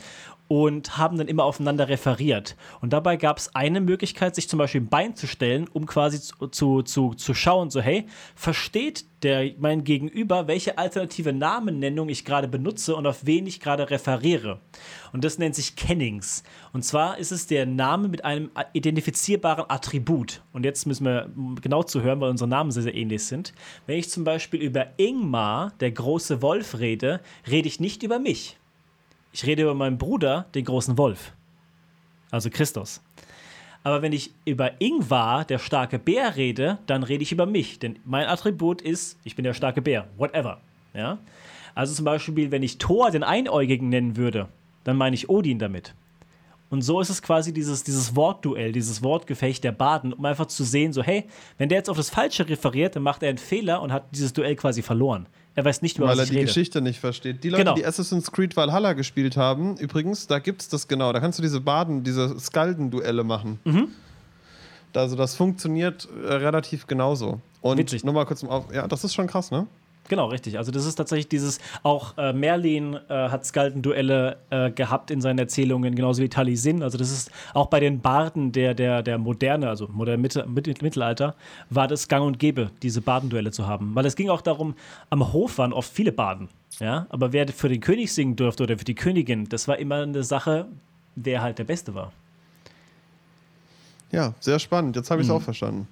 und haben dann immer aufeinander referiert. Und dabei gab es eine Möglichkeit, sich zum Beispiel ein Bein zu stellen, um quasi zu, zu, zu, zu schauen, so hey, versteht der mein Gegenüber, welche alternative Namennennung ich gerade benutze und auf wen ich gerade referiere. Und das nennt sich Kennings. Und zwar ist es der Name mit einem identifizierbaren Attribut. Und jetzt müssen wir genau zuhören, weil unsere Namen sehr, sehr ähnlich sind. Wenn ich zum Beispiel über Ingmar, der große Wolf, rede, rede ich nicht über mich ich rede über meinen Bruder, den großen Wolf. Also Christus. Aber wenn ich über Ingvar, der starke Bär, rede, dann rede ich über mich. Denn mein Attribut ist, ich bin der starke Bär. Whatever. Ja? Also zum Beispiel, wenn ich Thor, den Einäugigen, nennen würde, dann meine ich Odin damit. Und so ist es quasi dieses, dieses Wortduell, dieses Wortgefecht der Baden, um einfach zu sehen, so, hey, wenn der jetzt auf das Falsche referiert, dann macht er einen Fehler und hat dieses Duell quasi verloren. Er weiß nicht, über Weil was er die rede. Geschichte nicht versteht. Die Leute, genau. die Assassin's Creed Valhalla gespielt haben, übrigens, da gibt es das genau. Da kannst du diese Baden, diese Skalden-Duelle machen. Mhm. Also das funktioniert äh, relativ genauso. Und Witzig. nur mal kurz zum Auf Ja, das ist schon krass, ne? Genau, richtig. Also das ist tatsächlich dieses, auch äh, Merlin äh, hat Skaldenduelle äh, gehabt in seinen Erzählungen, genauso wie Talisin. Also das ist auch bei den Barden der, der, der Moderne, also moderne Mitte, Mittelalter, war das gang und gäbe, diese Bardenduelle zu haben. Weil es ging auch darum, am Hof waren oft viele Baden. Ja? Aber wer für den König singen durfte oder für die Königin, das war immer eine Sache, wer halt der Beste war. Ja, sehr spannend. Jetzt habe ich es mhm. auch verstanden.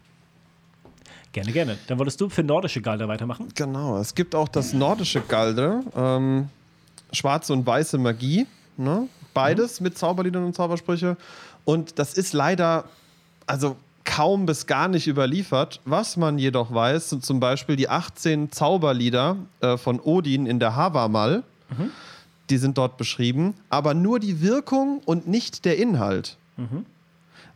Gerne, gerne. Dann wolltest du für nordische Galder weitermachen? Genau, es gibt auch das nordische Galder, ähm, schwarze und weiße Magie. Ne? Beides mhm. mit Zauberliedern und Zaubersprüche. Und das ist leider, also kaum bis gar nicht überliefert. Was man jedoch weiß, sind zum Beispiel die 18 Zauberlieder äh, von Odin in der Havamal. Mhm. Die sind dort beschrieben, aber nur die Wirkung und nicht der Inhalt. Mhm.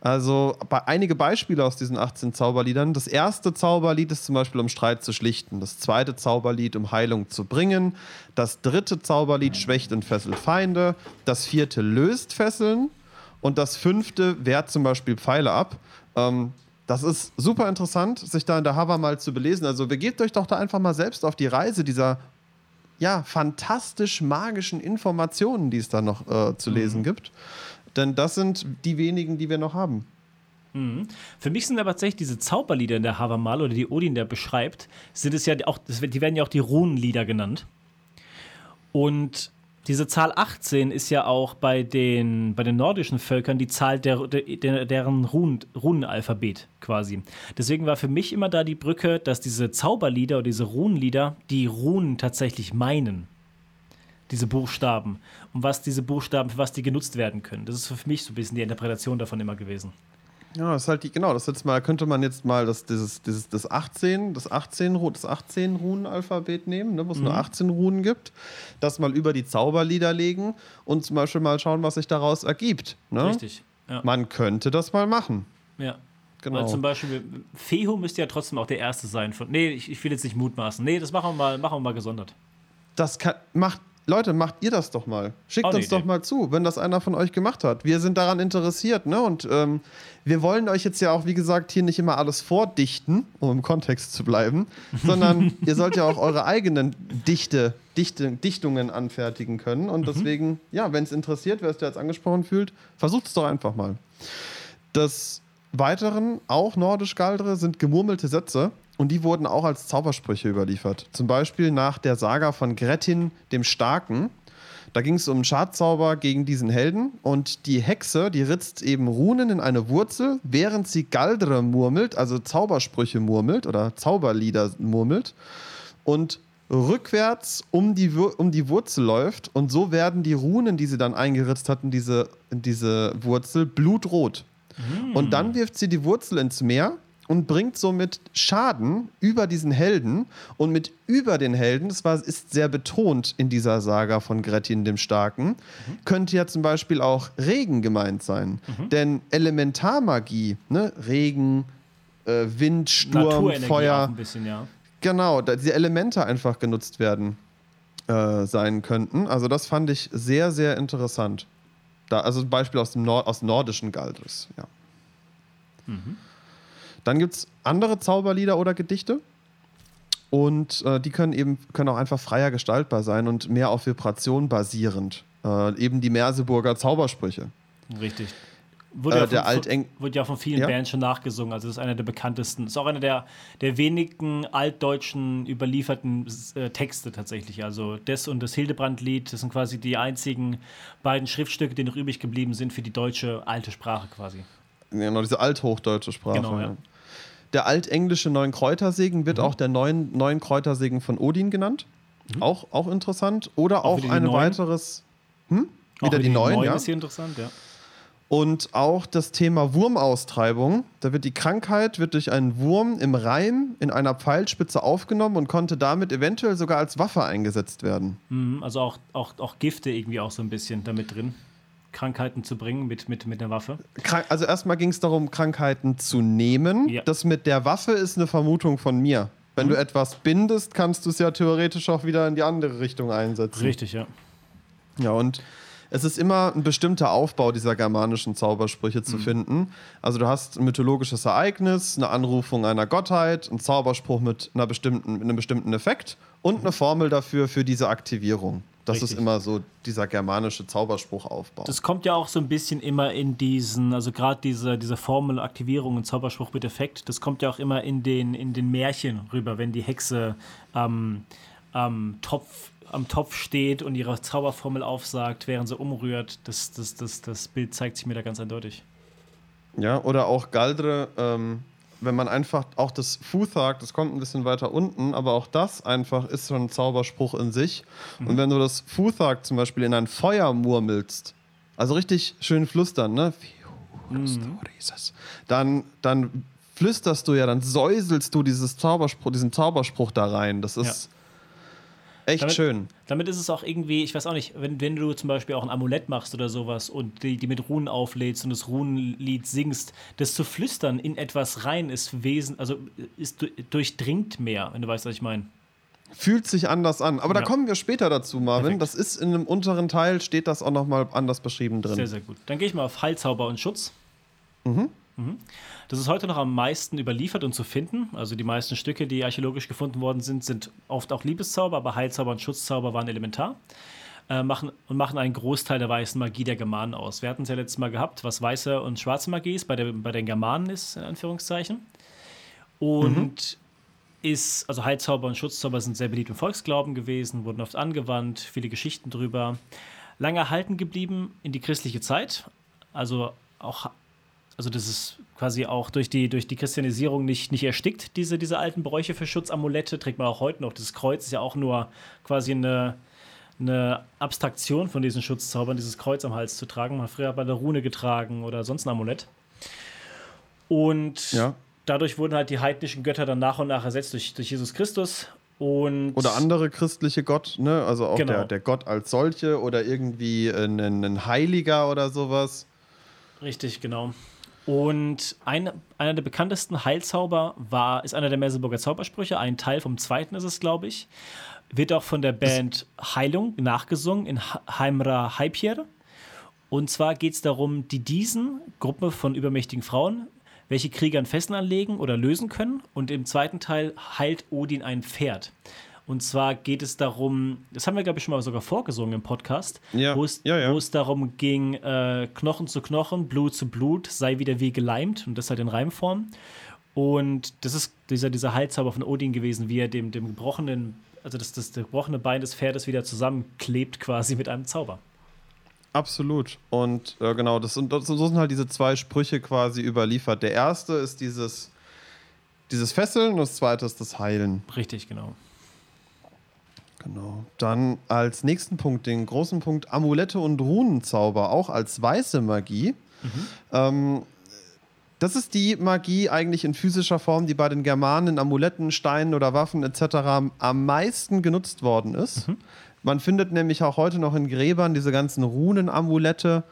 Also bei, einige Beispiele aus diesen 18 Zauberliedern. Das erste Zauberlied ist zum Beispiel, um Streit zu schlichten. Das zweite Zauberlied, um Heilung zu bringen. Das dritte Zauberlied schwächt und fesselt Feinde. Das vierte löst Fesseln. Und das fünfte wehrt zum Beispiel Pfeile ab. Ähm, das ist super interessant, sich da in der Hava mal zu belesen. Also begebt euch doch da einfach mal selbst auf die Reise dieser ja, fantastisch magischen Informationen, die es da noch äh, zu lesen mhm. gibt. Denn das sind die wenigen, die wir noch haben. Mhm. Für mich sind aber tatsächlich diese Zauberlieder in der Havamal oder die Odin der beschreibt, sind es ja auch, die werden ja auch die Runenlieder genannt. Und diese Zahl 18 ist ja auch bei den, bei den nordischen Völkern die Zahl der, der, deren Runen, Runenalphabet quasi. Deswegen war für mich immer da die Brücke, dass diese Zauberlieder oder diese Runenlieder die Runen tatsächlich meinen diese Buchstaben und was diese Buchstaben, für was die genutzt werden können. Das ist für mich so ein bisschen die Interpretation davon immer gewesen. Ja, das ist halt die, genau, das jetzt mal, könnte man jetzt mal das, dieses, dieses, das 18, das 18, das 18 Runenalphabet nehmen, ne, wo es mhm. nur 18 Runen gibt, das mal über die Zauberlieder legen und zum Beispiel mal schauen, was sich daraus ergibt. Ne? Richtig. Ja. Man könnte das mal machen. Ja. Genau. Weil zum Beispiel, Fehu müsste ja trotzdem auch der Erste sein. Von, nee, ich, ich will jetzt nicht mutmaßen. Nee, das machen wir mal, machen wir mal gesondert. Das kann, macht Leute, macht ihr das doch mal. Schickt uns Idee. doch mal zu, wenn das einer von euch gemacht hat. Wir sind daran interessiert, ne? Und ähm, wir wollen euch jetzt ja auch, wie gesagt, hier nicht immer alles vordichten, um im Kontext zu bleiben, <laughs> sondern ihr sollt ja auch eure eigenen Dichte, Dichte, Dichtungen anfertigen können. Und mhm. deswegen, ja, wenn es interessiert, wer es jetzt angesprochen fühlt, versucht es doch einfach mal. Des Weiteren, auch nordisch-galdre, sind gemurmelte Sätze. Und die wurden auch als Zaubersprüche überliefert. Zum Beispiel nach der Saga von Grettin dem Starken. Da ging es um einen Schadzauber gegen diesen Helden und die Hexe, die ritzt eben Runen in eine Wurzel, während sie Galdre murmelt, also Zaubersprüche murmelt oder Zauberlieder murmelt und rückwärts um die, um die Wurzel läuft und so werden die Runen, die sie dann eingeritzt hat in diese, diese Wurzel, blutrot. Mm. Und dann wirft sie die Wurzel ins Meer und bringt somit Schaden über diesen Helden. Und mit über den Helden, das war, ist sehr betont in dieser Saga von Grettin dem Starken, mhm. könnte ja zum Beispiel auch Regen gemeint sein. Mhm. Denn Elementarmagie, ne, Regen, äh, Wind, Sturm, Feuer. Bisschen, ja. Genau, da diese Elemente einfach genutzt werden äh, sein könnten. Also das fand ich sehr, sehr interessant. Da, also ein Beispiel aus dem Nord aus nordischen Galdes, ja. Mhm. Dann gibt es andere Zauberlieder oder Gedichte. Und äh, die können eben können auch einfach freier gestaltbar sein und mehr auf Vibration basierend. Äh, eben die Merseburger Zaubersprüche. Richtig. Wurde, äh, ja, von, von, wurde ja von vielen ja? Bands schon nachgesungen. Also das ist einer der bekanntesten. Ist auch einer der, der wenigen altdeutschen überlieferten äh, Texte tatsächlich. Also das und das Hildebrand-Lied, das sind quasi die einzigen beiden Schriftstücke, die noch übrig geblieben sind für die deutsche alte Sprache quasi. Genau, diese althochdeutsche Sprache. Genau, ja. Der altenglische Neunkräutersegen wird mhm. auch der neuen, neuen Kräutersegen von Odin genannt. Mhm. Auch, auch interessant. Oder auch, auch ein weiteres. Hm? Wieder die, die neuen, ja. ist hier interessant, ja. Und auch das Thema Wurmaustreibung. Da wird die Krankheit wird durch einen Wurm im Reim in einer Pfeilspitze aufgenommen und konnte damit eventuell sogar als Waffe eingesetzt werden. Mhm, also auch, auch, auch Gifte irgendwie auch so ein bisschen damit drin. Krankheiten zu bringen mit, mit, mit der Waffe? Also erstmal ging es darum, Krankheiten zu nehmen. Ja. Das mit der Waffe ist eine Vermutung von mir. Wenn mhm. du etwas bindest, kannst du es ja theoretisch auch wieder in die andere Richtung einsetzen. Richtig, ja. Ja, und es ist immer ein bestimmter Aufbau dieser germanischen Zaubersprüche zu mhm. finden. Also du hast ein mythologisches Ereignis, eine Anrufung einer Gottheit, einen Zauberspruch mit, einer bestimmten, mit einem bestimmten Effekt und eine Formel dafür für diese Aktivierung. Das Richtig. ist immer so dieser germanische Zauberspruchaufbau. Das kommt ja auch so ein bisschen immer in diesen, also gerade diese, diese Formel Aktivierung und Zauberspruch mit Effekt, das kommt ja auch immer in den, in den Märchen rüber, wenn die Hexe am, am Topf am Topf steht und ihre Zauberformel aufsagt, während sie umrührt. Das, das, das, das Bild zeigt sich mir da ganz eindeutig. Ja, oder auch Galdre, ähm, wenn man einfach auch das Futhag, das kommt ein bisschen weiter unten, aber auch das einfach ist schon ein Zauberspruch in sich. Mhm. Und wenn du das Futhag zum Beispiel in ein Feuer murmelst, also richtig schön flüstern, ne? Mhm. Dann, dann flüsterst du ja, dann säuselst du dieses Zauberspruch, diesen Zauberspruch da rein. Das ist. Ja Echt damit, schön. Damit ist es auch irgendwie, ich weiß auch nicht, wenn, wenn du zum Beispiel auch ein Amulett machst oder sowas und die, die mit Runen auflädst und das Runenlied singst, das zu flüstern in etwas rein ist wesen, also ist durchdringt mehr, wenn du weißt, was ich meine. Fühlt sich anders an. Aber ja. da kommen wir später dazu, Marvin. Perfekt. Das ist in einem unteren Teil, steht das auch nochmal anders beschrieben drin. Sehr, sehr gut. Dann gehe ich mal auf Heilzauber und Schutz. Mhm. Mhm. Das ist heute noch am meisten überliefert und zu finden. Also die meisten Stücke, die archäologisch gefunden worden sind, sind oft auch Liebeszauber, aber Heilzauber und Schutzzauber waren elementar. Äh, machen, und machen einen Großteil der weißen Magie der Germanen aus. Wir hatten es ja letztes Mal gehabt, was weiße und schwarze Magie ist, bei, der, bei den Germanen ist, in Anführungszeichen. Und mhm. ist, also Heilzauber und Schutzzauber sind sehr beliebt im Volksglauben gewesen, wurden oft angewandt, viele Geschichten drüber. Lange erhalten geblieben in die christliche Zeit. Also auch also das ist quasi auch durch die, durch die Christianisierung nicht, nicht erstickt, diese, diese alten Bräuche für Schutzamulette, trägt man auch heute noch. Das Kreuz ist ja auch nur quasi eine, eine Abstraktion von diesen Schutzzaubern, dieses Kreuz am Hals zu tragen. Man hat früher bei der Rune getragen oder sonst ein Amulett. Und ja. dadurch wurden halt die heidnischen Götter dann nach und nach ersetzt durch, durch Jesus Christus. Und oder andere christliche Gott, ne? Also auch genau. der, der Gott als solche oder irgendwie ein, ein Heiliger oder sowas. Richtig, genau. Und ein, einer der bekanntesten Heilzauber war, ist einer der Merseburger Zaubersprüche. Ein Teil vom zweiten ist es, glaube ich. Wird auch von der Band Heilung nachgesungen in Heimra Heipjer. Und zwar geht es darum, die Diesen, Gruppe von übermächtigen Frauen, welche Krieger an Fesseln anlegen oder lösen können. Und im zweiten Teil heilt Odin ein Pferd. Und zwar geht es darum, das haben wir, glaube ich, schon mal sogar vorgesungen im Podcast, ja. wo, es, ja, ja. wo es darum ging, äh, Knochen zu Knochen, Blut zu Blut, sei wieder wie geleimt und das halt in Reimform. Und das ist dieser, dieser Heilzauber von Odin gewesen, wie er dem, dem gebrochenen, also das, das gebrochene Bein des Pferdes wieder zusammenklebt quasi mit einem Zauber. Absolut. Und äh, genau, das, und das, so sind halt diese zwei Sprüche quasi überliefert. Der erste ist dieses, dieses Fesseln und das zweite ist das Heilen. Richtig, genau. Genau. Dann als nächsten Punkt, den großen Punkt Amulette und Runenzauber, auch als weiße Magie. Mhm. Ähm, Das ist die Magie eigentlich in physischer Form, die bei den Germanen in Amuletten, Steinen oder Waffen etc. am meisten genutzt worden ist. Mhm. Man findet nämlich auch heute noch in Gräbern diese ganzen Runenamulette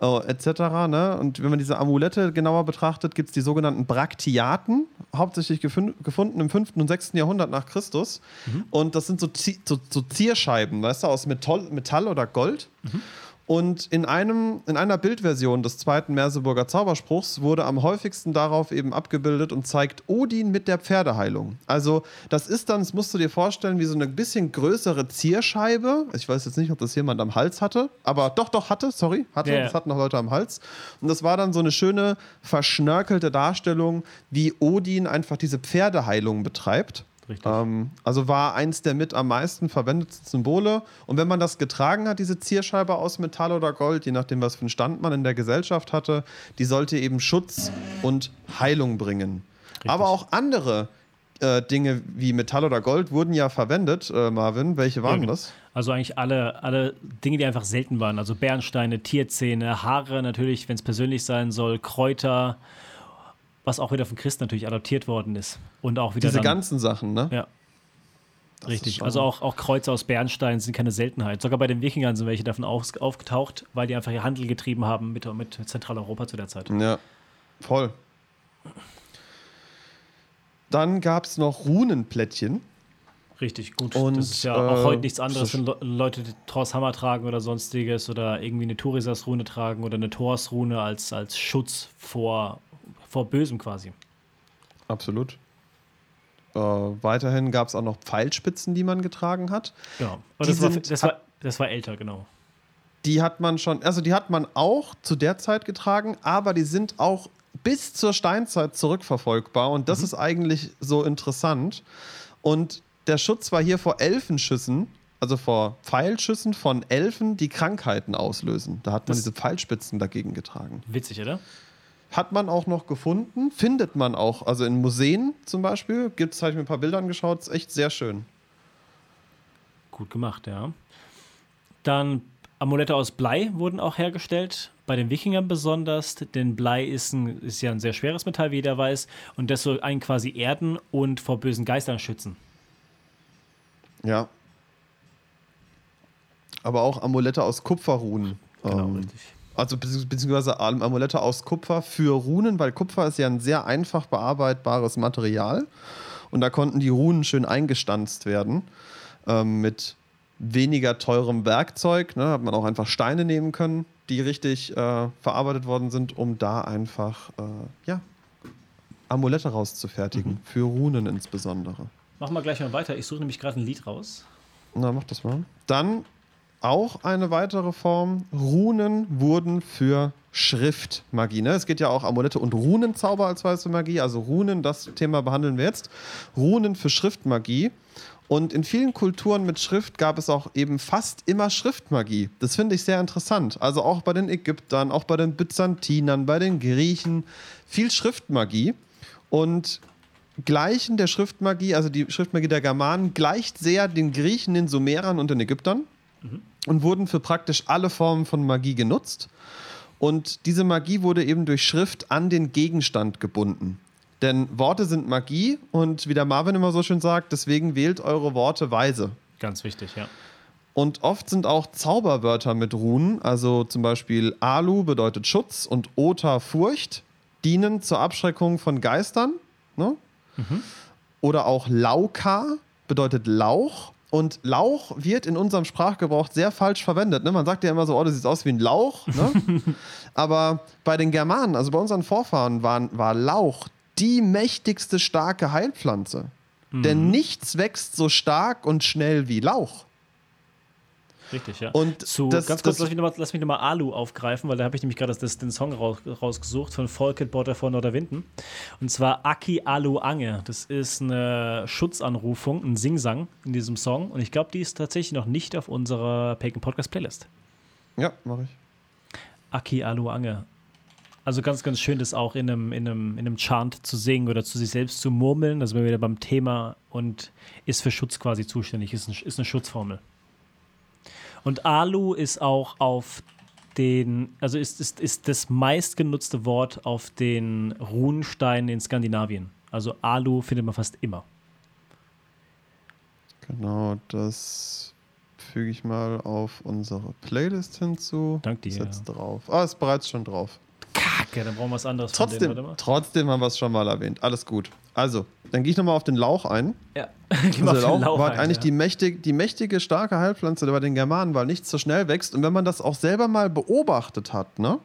äh, etc. Ne? Und wenn man diese Amulette genauer betrachtet, gibt es die sogenannten Braktiaten, hauptsächlich gefunden im 5. und 6. Jahrhundert nach Christus. Mhm. Und das sind so, so, so, Zierscheiben, weißt du, aus Metall, Metall oder Gold. Mhm. Und in, einem, in einer Bildversion des zweiten Merseburger Zauberspruchs wurde am häufigsten darauf eben abgebildet und zeigt Odin mit der Pferdeheilung. Also, das ist dann, das musst du dir vorstellen, wie so eine bisschen größere Zierscheibe. Ich weiß jetzt nicht, ob das jemand am Hals hatte, aber doch, doch, hatte, sorry, hatte. Yeah. Das hatten noch Leute am Hals. Und das war dann so eine schöne, verschnörkelte Darstellung, wie Odin einfach diese Pferdeheilung betreibt. Ähm, also war eins der mit am meisten verwendeten Symbole. Und wenn man das getragen hat, diese Zierscheibe aus Metall oder Gold, je nachdem, was für einen Stand man in der Gesellschaft hatte, die sollte eben Schutz und Heilung bringen. Richtig. Aber auch andere äh, Dinge wie Metall oder Gold wurden ja verwendet, äh, Marvin. Welche waren ja, das? Also eigentlich alle, alle Dinge, die einfach selten waren. Also Bernsteine, Tierzähne, Haare natürlich, wenn es persönlich sein soll, Kräuter, was auch wieder von Christen natürlich adaptiert worden ist. Und auch wieder Diese dann, ganzen Sachen, ne? Ja. Das Richtig. Also auch, auch Kreuze aus Bernstein sind keine Seltenheit. Sogar bei den Wikingern sind welche davon auf, aufgetaucht, weil die einfach ihr Handel getrieben haben mit, mit Zentraleuropa zu der Zeit. Ja, voll. Dann gab es noch Runenplättchen. Richtig, gut. Und, das ist ja äh, auch heute nichts anderes, wenn Leute Thors Hammer tragen oder sonstiges oder irgendwie eine Torisas-Rune tragen oder eine Thors-Rune als, als Schutz vor vor Bösem quasi. Absolut. Äh, weiterhin gab es auch noch Pfeilspitzen, die man getragen hat. Genau. Und das, war, das, war, das war älter, genau. Die hat man schon, also die hat man auch zu der Zeit getragen, aber die sind auch bis zur Steinzeit zurückverfolgbar und das mhm. ist eigentlich so interessant. Und der Schutz war hier vor Elfenschüssen, also vor Pfeilschüssen von Elfen, die Krankheiten auslösen. Da hat man das diese Pfeilspitzen dagegen getragen. Witzig, oder? Hat man auch noch gefunden, findet man auch, also in Museen zum Beispiel, gibt es, habe ich mir ein paar Bilder angeschaut, ist echt sehr schön. Gut gemacht, ja. Dann Amulette aus Blei wurden auch hergestellt, bei den Wikingern besonders, denn Blei ist, ein, ist ja ein sehr schweres Metall, wie jeder weiß, und das soll einen quasi erden und vor bösen Geistern schützen. Ja. Aber auch Amulette aus Kupferruhen. Genau, ähm, richtig also beziehungsweise Amulette aus Kupfer für Runen, weil Kupfer ist ja ein sehr einfach bearbeitbares Material. Und da konnten die Runen schön eingestanzt werden ähm, mit weniger teurem Werkzeug. Ne, hat man auch einfach Steine nehmen können, die richtig äh, verarbeitet worden sind, um da einfach äh, ja, Amulette rauszufertigen. Mhm. Für Runen insbesondere. Machen wir gleich mal weiter. Ich suche nämlich gerade ein Lied raus. Na, mach das mal. Dann auch eine weitere Form. Runen wurden für Schriftmagie. Ne? Es geht ja auch Amulette und Runenzauber als weiße Magie. Also Runen, das Thema behandeln wir jetzt. Runen für Schriftmagie. Und in vielen Kulturen mit Schrift gab es auch eben fast immer Schriftmagie. Das finde ich sehr interessant. Also auch bei den Ägyptern, auch bei den Byzantinern, bei den Griechen. Viel Schriftmagie. Und Gleichen der Schriftmagie, also die Schriftmagie der Germanen, gleicht sehr den Griechen, den Sumerern und den Ägyptern mhm. und wurden für praktisch alle Formen von Magie genutzt. Und diese Magie wurde eben durch Schrift an den Gegenstand gebunden. Denn Worte sind Magie und wie der Marvin immer so schön sagt, deswegen wählt eure Worte weise. Ganz wichtig, ja. Und oft sind auch Zauberwörter mit Runen, also zum Beispiel Alu bedeutet Schutz und Ota Furcht, dienen zur Abschreckung von Geistern. Ne? Mhm. Oder auch Lauka bedeutet Lauch und Lauch wird in unserem Sprachgebrauch sehr falsch verwendet. Ne? Man sagt ja immer so, oh, das sieht aus wie ein Lauch. Ne? <laughs> Aber bei den Germanen, also bei unseren Vorfahren, waren, war Lauch die mächtigste starke Heilpflanze. Mhm. Denn nichts wächst so stark und schnell wie Lauch. Richtig, ja. Und Zu, das, ganz kurz, das, lass, mich noch mal, nochmal Alu aufgreifen, weil da habe ich nämlich gerade den Song raus, rausgesucht von Volkit Border von Norderwinden. Und zwar Aki Alu Ange. Das ist eine Schutzanrufung, ein Singsang in diesem Song. Und ich glaube, die ist tatsächlich noch nicht auf unserer Pagan Podcast Playlist. Ja, mache ich. Aki Alu Ange. Also ganz, ganz schön, das auch in einem, in, einem, in einem Chant zu singen oder zu sich selbst zu murmeln. Das sind wir wieder beim Thema und ist für Schutz quasi zuständig, ist, ein, ist eine Schutzformel. Und Alu ist auch auf den, also ist, ist, ist das meistgenutzte Wort auf den Runensteinen in Skandinavien. Also Alu findet man fast immer. Genau, das füge ich mal auf unsere Playlist hinzu. Dank dir. Setz drauf. Ah, ist bereits schon drauf. Kacke, dann brauchen wir was anderes trotzdem, von denen, Trotzdem haben wir es schon mal erwähnt. Alles gut. Also, dann gehe ich nochmal auf den Lauch ein. Ja, <laughs> also der Lauch, Lauch war ein, eigentlich ja. die, mächtig, die mächtige, starke Heilpflanze bei den Germanen, weil nichts so schnell wächst. Und wenn man das auch selber mal beobachtet hat, ne?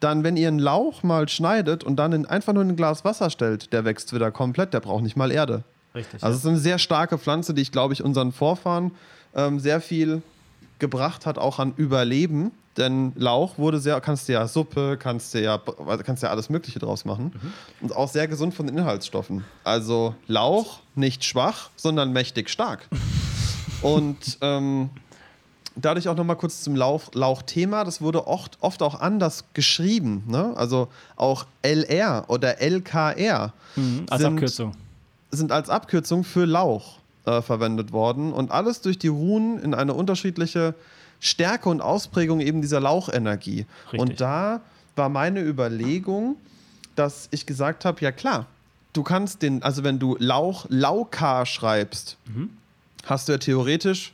Dann, wenn ihr einen Lauch mal schneidet und dann in, einfach nur in ein Glas Wasser stellt, der wächst wieder komplett, der braucht nicht mal Erde. Richtig. Also, es ist eine sehr starke Pflanze, die ich, glaube ich, unseren Vorfahren ähm, sehr viel gebracht hat, auch an Überleben. Denn Lauch wurde sehr, kannst du ja Suppe, kannst du ja, kannst ja alles Mögliche draus machen. Mhm. Und auch sehr gesund von den Inhaltsstoffen. Also Lauch nicht schwach, sondern mächtig stark. <laughs> Und ähm, dadurch auch nochmal kurz zum Lauch, Lauchthema. Das wurde oft, oft auch anders geschrieben. Ne? Also auch LR oder LKR. Mhm, als sind, Abkürzung. Sind als Abkürzung für Lauch äh, verwendet worden. Und alles durch die Runen in eine unterschiedliche Stärke und Ausprägung eben dieser Lauchenergie. Richtig. Und da war meine Überlegung, dass ich gesagt habe, ja klar, du kannst den, also wenn du Lauch, Lauka schreibst, mhm. hast du ja theoretisch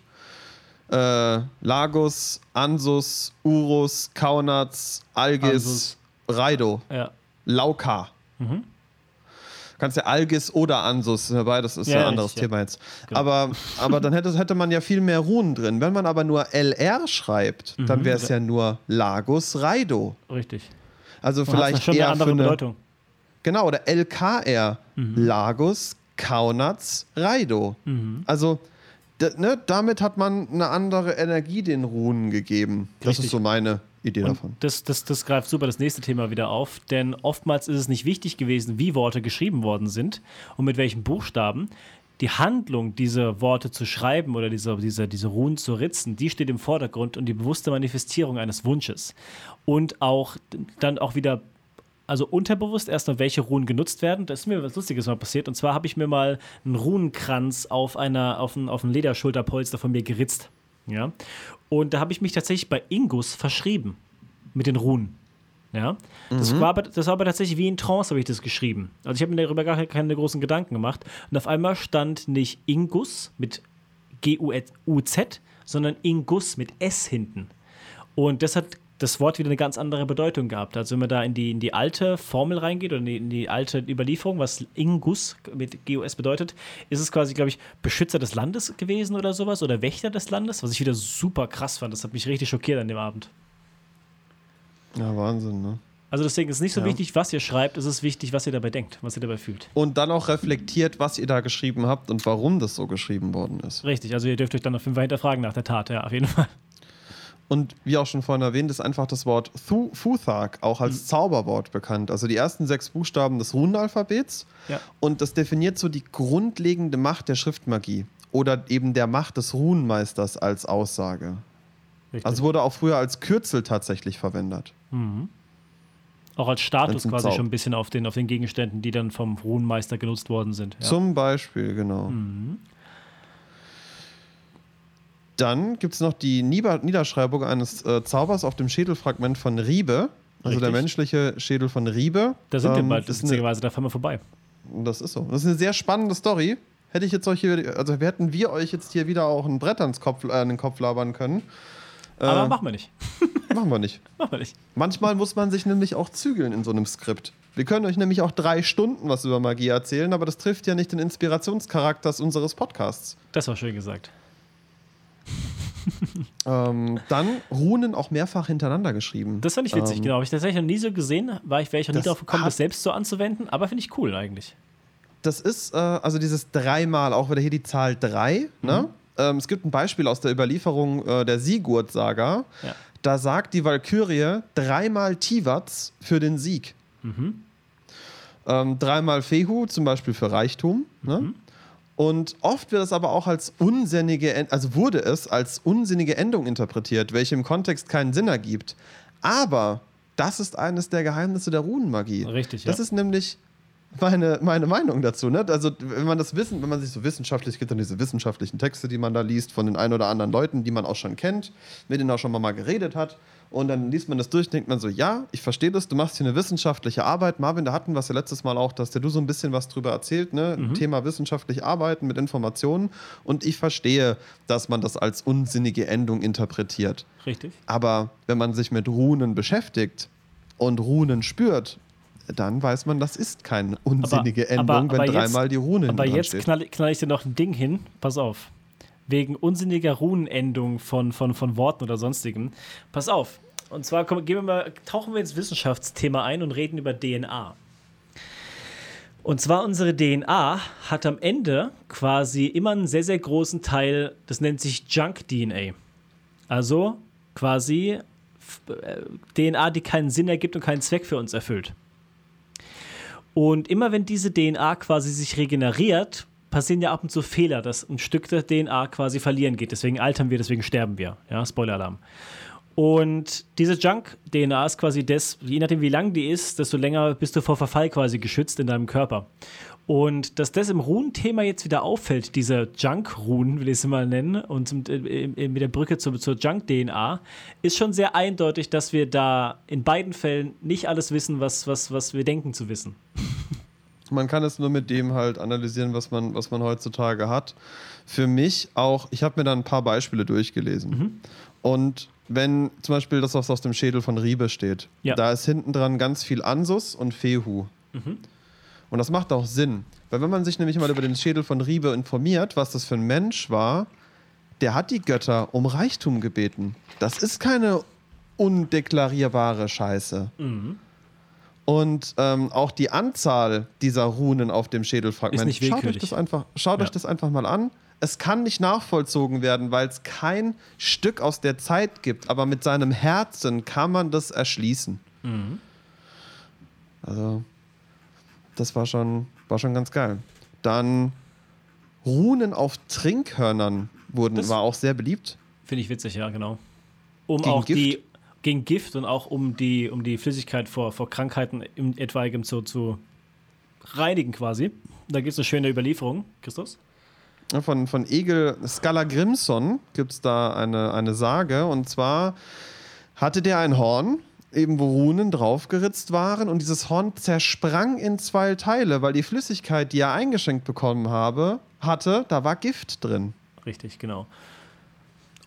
äh, Lagos, Ansus, Urus, Kaunatz, Algis, Ansus. Raido. Ja. Lauka. Mhm kannst ja Algis oder Ansus, beides ist ja, ein anderes richtig, Thema jetzt. Genau. Aber, aber dann hätte, hätte man ja viel mehr Runen drin. Wenn man aber nur LR schreibt, mhm. dann wäre es ja nur Lagos Raido. Richtig. Also Und vielleicht schon eher eine andere eine, Bedeutung. Genau, oder LKR, mhm. Lagos Kaunatz Raido. Mhm. Also ne, damit hat man eine andere Energie den Runen gegeben. Richtig. Das ist so meine Idee und davon. Das, das, das greift super das nächste Thema wieder auf, denn oftmals ist es nicht wichtig gewesen, wie Worte geschrieben worden sind und mit welchen Buchstaben. Die Handlung, diese Worte zu schreiben oder diese, diese, diese Runen zu ritzen, die steht im Vordergrund und die bewusste Manifestierung eines Wunsches. Und auch dann auch wieder also unterbewusst erstmal, welche Runen genutzt werden. Da ist mir was Lustiges mal passiert. Und zwar habe ich mir mal einen Runenkranz auf einer, auf ein, auf Lederschulterpolster von mir geritzt. Ja. Und da habe ich mich tatsächlich bei Ingus verschrieben. Mit den Runen. Ja. Das, mhm. war aber, das war aber tatsächlich wie in Trance, habe ich das geschrieben. Also ich habe mir darüber gar keine großen Gedanken gemacht. Und auf einmal stand nicht Ingus mit G-U-Z, sondern Ingus mit S hinten. Und das hat das Wort wieder eine ganz andere Bedeutung gehabt. Also wenn man da in die, in die alte Formel reingeht oder in die, in die alte Überlieferung, was Ingus mit GUS bedeutet, ist es quasi, glaube ich, Beschützer des Landes gewesen oder sowas oder Wächter des Landes, was ich wieder super krass fand. Das hat mich richtig schockiert an dem Abend. Ja, Wahnsinn, ne? Also deswegen ist es nicht so ja. wichtig, was ihr schreibt, es ist wichtig, was ihr dabei denkt, was ihr dabei fühlt. Und dann auch reflektiert, was ihr da geschrieben habt und warum das so geschrieben worden ist. Richtig, also ihr dürft euch dann auf jeden Fall hinterfragen nach der Tat, ja, auf jeden Fall. Und wie auch schon vorhin erwähnt, ist einfach das Wort Futhag auch als mhm. Zauberwort bekannt. Also die ersten sechs Buchstaben des Runenalphabets. Ja. Und das definiert so die grundlegende Macht der Schriftmagie oder eben der Macht des Runenmeisters als Aussage. Richtig. Also wurde auch früher als Kürzel tatsächlich verwendet. Mhm. Auch als Status quasi Zauber. schon ein bisschen auf den, auf den Gegenständen, die dann vom Runenmeister genutzt worden sind. Ja. Zum Beispiel, genau. Mhm. Dann gibt es noch die Niederschreibung eines äh, Zaubers auf dem Schädelfragment von Riebe. Also Richtig. der menschliche Schädel von Riebe. Da sind ähm, wir bald, beziehungsweise da fahren wir vorbei. Das ist so. Das ist eine sehr spannende Story. Hätte ich jetzt euch hier, also hätten wir euch jetzt hier wieder auch ein Brett ans Kopf, äh, an den Kopf labern können. Aber äh, machen wir nicht. <laughs> machen wir nicht. <laughs> machen wir nicht. Manchmal muss man sich nämlich auch zügeln in so einem Skript. Wir können euch nämlich auch drei Stunden was über Magie erzählen, aber das trifft ja nicht den Inspirationscharakter unseres Podcasts. Das war schön gesagt <laughs> ähm, dann Runen auch mehrfach hintereinander geschrieben. Das fand ich witzig, ähm, genau. Habe ich tatsächlich noch nie so gesehen. War ich, wäre ich noch nie darauf gekommen, das selbst so anzuwenden. Aber finde ich cool eigentlich. Das ist, äh, also dieses dreimal, auch wieder hier die Zahl drei. Ne? Mhm. Ne? Ähm, es gibt ein Beispiel aus der Überlieferung äh, der Sigurd-Saga. Ja. Da sagt die Walkürie dreimal Tivats für den Sieg. Mhm. Ähm, dreimal Fehu, zum Beispiel für Reichtum. Ne? Mhm. Und oft wird es aber auch als unsinnige, also wurde es als unsinnige Endung interpretiert, welche im Kontext keinen Sinn ergibt. Aber das ist eines der Geheimnisse der Runenmagie. Richtig, ja. Das ist nämlich meine, meine Meinung dazu. Ne? Also, wenn man das wissen, wenn man sich so wissenschaftlich, gibt dann diese wissenschaftlichen Texte, die man da liest, von den ein oder anderen Leuten, die man auch schon kennt, mit denen auch schon mal geredet hat. Und dann liest man das durch, denkt man so, ja, ich verstehe das, du machst hier eine wissenschaftliche Arbeit. Marvin, da hatten wir es ja letztes Mal auch, dass der du so ein bisschen was drüber erzählt, ne? Mhm. Thema wissenschaftlich arbeiten mit Informationen. Und ich verstehe, dass man das als unsinnige Endung interpretiert. Richtig. Aber wenn man sich mit Runen beschäftigt und Runen spürt, dann weiß man, das ist keine unsinnige aber, Endung, aber, aber wenn dreimal jetzt, die Rune Aber jetzt knall, knall ich dir noch ein Ding hin, pass auf wegen unsinniger Runenendung von, von, von Worten oder sonstigem. Pass auf. Und zwar komm, gehen wir mal, tauchen wir ins Wissenschaftsthema ein und reden über DNA. Und zwar unsere DNA hat am Ende quasi immer einen sehr, sehr großen Teil, das nennt sich Junk-DNA. Also quasi äh, DNA, die keinen Sinn ergibt und keinen Zweck für uns erfüllt. Und immer wenn diese DNA quasi sich regeneriert, passieren ja ab und zu Fehler, dass ein Stück der DNA quasi verlieren geht. Deswegen altern wir, deswegen sterben wir. Ja, Spoiler-Alarm. Und diese Junk-DNA ist quasi das, je nachdem wie lang die ist, desto länger bist du vor Verfall quasi geschützt in deinem Körper. Und dass das im Runenthema jetzt wieder auffällt, diese Junk-Runen, will ich es mal nennen, und äh, mit der Brücke zur, zur Junk-DNA, ist schon sehr eindeutig, dass wir da in beiden Fällen nicht alles wissen, was, was, was wir denken zu wissen. Man kann es nur mit dem halt analysieren, was man, was man heutzutage hat. Für mich auch, ich habe mir da ein paar Beispiele durchgelesen. Mhm. Und wenn zum Beispiel das, was aus dem Schädel von Riebe steht, ja. da ist hinten dran ganz viel Ansus und Fehu. Mhm. Und das macht auch Sinn. Weil wenn man sich nämlich mal über den Schädel von Riebe informiert, was das für ein Mensch war, der hat die Götter um Reichtum gebeten. Das ist keine undeklarierbare Scheiße. Mhm. Und ähm, auch die Anzahl dieser Runen auf dem Schädelfragment. Schaut, euch das, einfach, schaut ja. euch das einfach mal an. Es kann nicht nachvollzogen werden, weil es kein Stück aus der Zeit gibt. Aber mit seinem Herzen kann man das erschließen. Mhm. Also, das war schon, war schon ganz geil. Dann Runen auf Trinkhörnern wurden, das war auch sehr beliebt. Finde ich witzig, ja, genau. Um Gegen auch Gift. die gegen Gift und auch um die, um die Flüssigkeit vor, vor Krankheiten im etwaigem zu, zu reinigen quasi. Da gibt es eine schöne Überlieferung, Christus. Von, von Egil Skallagrimson gibt es da eine, eine Sage und zwar hatte der ein Horn, eben wo Runen draufgeritzt waren und dieses Horn zersprang in zwei Teile, weil die Flüssigkeit, die er eingeschenkt bekommen habe, hatte, da war Gift drin. Richtig, genau.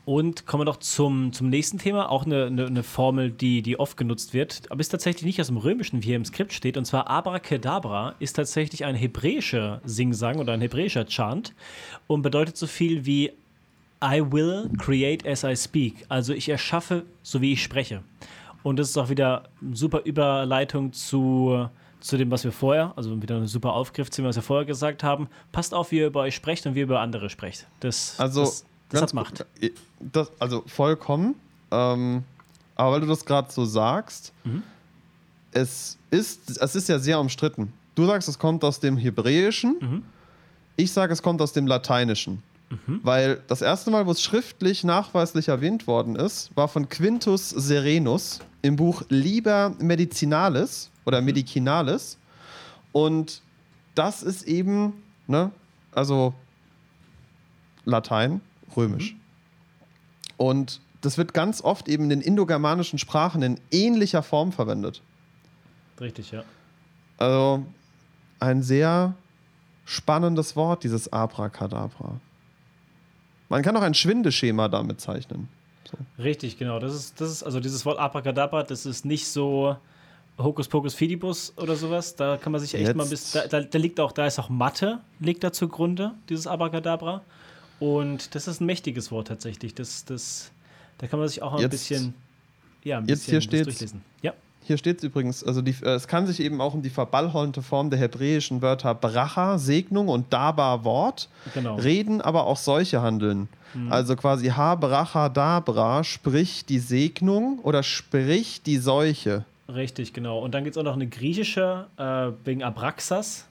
Und kommen wir doch zum, zum nächsten Thema, auch eine, eine, eine, Formel, die, die oft genutzt wird, aber ist tatsächlich nicht aus dem Römischen, wie hier im Skript steht. Und zwar Abracadabra ist tatsächlich ein hebräischer Singsang oder ein hebräischer Chant und bedeutet so viel wie I will create as I speak. Also ich erschaffe, so wie ich spreche. Und das ist auch wieder eine super Überleitung zu, zu dem, was wir vorher, also wieder eine super Aufgriff zu dem, was wir vorher gesagt haben. Passt auf, wie ihr über euch sprecht und wie ihr über andere sprecht. Das, also das, das hat Macht. Das, also vollkommen. Ähm, aber weil du das gerade so sagst, mhm. es, ist, es ist ja sehr umstritten. Du sagst, es kommt aus dem Hebräischen. Mhm. Ich sage, es kommt aus dem Lateinischen. Mhm. Weil das erste Mal, wo es schriftlich nachweislich erwähnt worden ist, war von Quintus Serenus im Buch Liber Medicinalis oder mhm. Medicinalis. Und das ist eben, ne, also Latein, römisch. Mhm. Und das wird ganz oft eben in den indogermanischen Sprachen in ähnlicher Form verwendet. Richtig, ja. Also ein sehr spannendes Wort, dieses Abracadabra. Man kann auch ein Schwindeschema damit zeichnen. So. Richtig, genau. Das ist, das ist, also dieses Wort Abracadabra, das ist nicht so Hokuspokus Fidibus oder sowas. Da kann man sich echt Jetzt. mal bis. Da, da, da, liegt auch, da ist auch Mathe, liegt da zugrunde, dieses Abracadabra. Und das ist ein mächtiges Wort tatsächlich. Das, das, da kann man sich auch ein jetzt, bisschen, ja, ein jetzt bisschen hier durchlesen. Ja. Hier steht es übrigens, also die, äh, es kann sich eben auch um die verballhornte Form der hebräischen Wörter Bracha, Segnung und Daba, Wort, genau. reden, aber auch solche handeln. Mhm. Also quasi Ha, Bracha, Dabra, sprich die Segnung oder sprich die Seuche. Richtig, genau. Und dann gibt es auch noch eine griechische, äh, wegen Abraxas,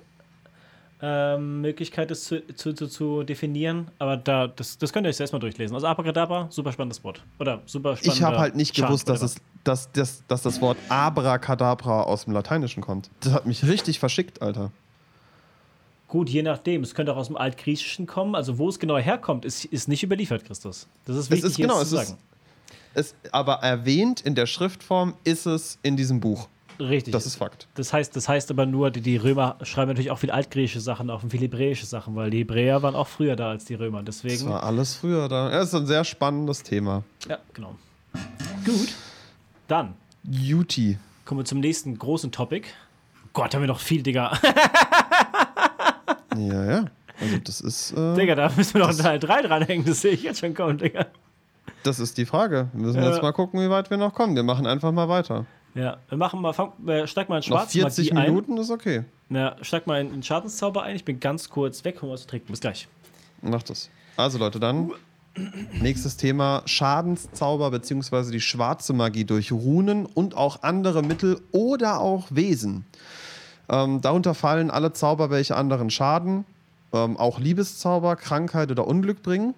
ähm, Möglichkeit, das zu, zu, zu, zu, definieren. Aber da, das, das könnt ihr euch erstmal durchlesen. Also Abracadabra, super spannendes Wort. Oder super Ich habe halt nicht Chant gewusst, dass es, dass, dass, dass das Wort Abracadabra aus dem Lateinischen kommt. Das hat mich richtig verschickt, Alter. Gut, je nachdem. Es könnte auch aus dem Altgriechischen kommen. Also, wo es genau herkommt, ist, ist nicht überliefert, Christus. Das ist wichtig es ist, genau, zu sagen. Ist, es, aber erwähnt in der Schriftform ist es in diesem Buch. Richtig. Das ist Fakt. Das heißt, das heißt aber nur, die, die Römer schreiben natürlich auch viel altgriechische Sachen auch und viel hebräische Sachen, weil die Hebräer waren auch früher da als die Römer. Deswegen. Das war alles früher da. Ja, das ist ein sehr spannendes Thema. Ja, genau. Gut. Dann. Juti. Kommen wir zum nächsten großen Topic. Gott, haben wir noch viel, Digga. ja, ja. Also das ist. Äh, Digga, da müssen wir noch Teil 3 dranhängen, das sehe ich jetzt schon kommen, Digga. Das ist die Frage. Wir müssen ja. jetzt mal gucken, wie weit wir noch kommen. Wir machen einfach mal weiter. Ja, wir machen mal, fang, äh, steig mal in Schwarz. Noch 40 Minuten ein. ist okay. Ja, steig mal in, in Schadenszauber ein. Ich bin ganz kurz weg, um was zu trinken. Bis gleich. Mach das. Also Leute, dann nächstes Thema Schadenszauber bzw. die schwarze Magie durch Runen und auch andere Mittel oder auch Wesen. Ähm, darunter fallen alle Zauber, welche anderen schaden, ähm, auch Liebeszauber, Krankheit oder Unglück bringen.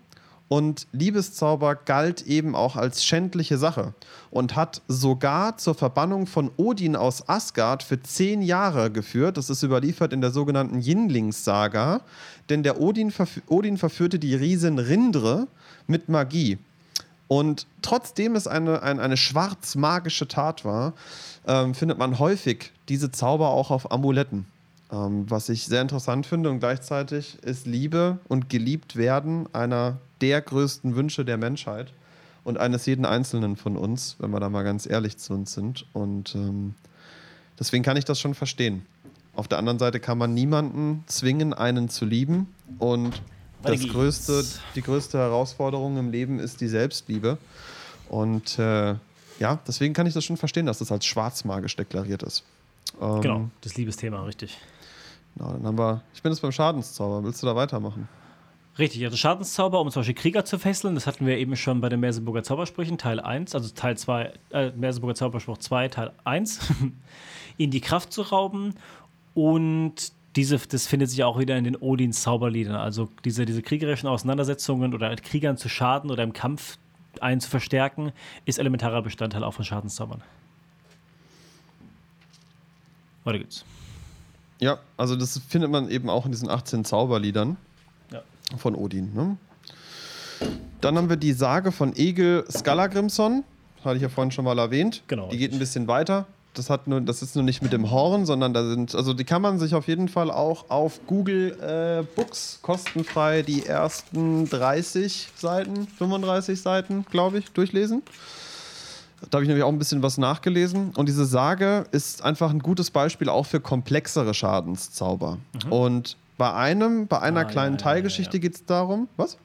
Und Liebeszauber galt eben auch als schändliche Sache und hat sogar zur Verbannung von Odin aus Asgard für zehn Jahre geführt. Das ist überliefert in der sogenannten Yinlings-Saga. Denn der Odin, verf Odin verführte die Riesin Rindre mit Magie. Und trotzdem es eine, eine, eine schwarz-magische Tat war, ähm, findet man häufig diese Zauber auch auf Amuletten. Ähm, was ich sehr interessant finde und gleichzeitig ist Liebe und geliebt werden einer der größten Wünsche der Menschheit und eines jeden Einzelnen von uns, wenn wir da mal ganz ehrlich zu uns sind. Und ähm, deswegen kann ich das schon verstehen. Auf der anderen Seite kann man niemanden zwingen, einen zu lieben. Und das größte, die größte Herausforderung im Leben ist die Selbstliebe. Und äh, ja, deswegen kann ich das schon verstehen, dass das als schwarzmagisch deklariert ist. Ähm, genau, das Liebesthema, richtig. Genau, dann haben wir, ich bin jetzt beim Schadenszauber. Willst du da weitermachen? Richtig, also Schadenszauber, um zum Beispiel Krieger zu fesseln, das hatten wir eben schon bei den Merseburger Zaubersprüchen, Teil 1, also Teil 2, äh, Merseburger Zauberspruch 2, Teil 1, <laughs> ihnen die Kraft zu rauben und diese, das findet sich auch wieder in den Odins Zauberliedern, also diese, diese kriegerischen Auseinandersetzungen oder mit Kriegern zu schaden oder im Kampf einen zu verstärken, ist elementarer Bestandteil auch von Schadenszaubern. Weiter geht's. Ja, also das findet man eben auch in diesen 18 Zauberliedern ja. von Odin. Ne? Dann haben wir die Sage von Egil Skallagrimson, hatte ich ja vorhin schon mal erwähnt. Genau. Die geht ein bisschen weiter. Das, hat nur, das ist nur nicht mit dem Horn, sondern da sind, also die kann man sich auf jeden Fall auch auf Google äh, Books kostenfrei die ersten 30 Seiten, 35 Seiten, glaube ich, durchlesen. Da habe ich nämlich auch ein bisschen was nachgelesen. Und diese Sage ist einfach ein gutes Beispiel auch für komplexere Schadenszauber. Mhm. Und bei einem, bei einer ah, kleinen ja, Teilgeschichte ja, ja. geht es darum. Was?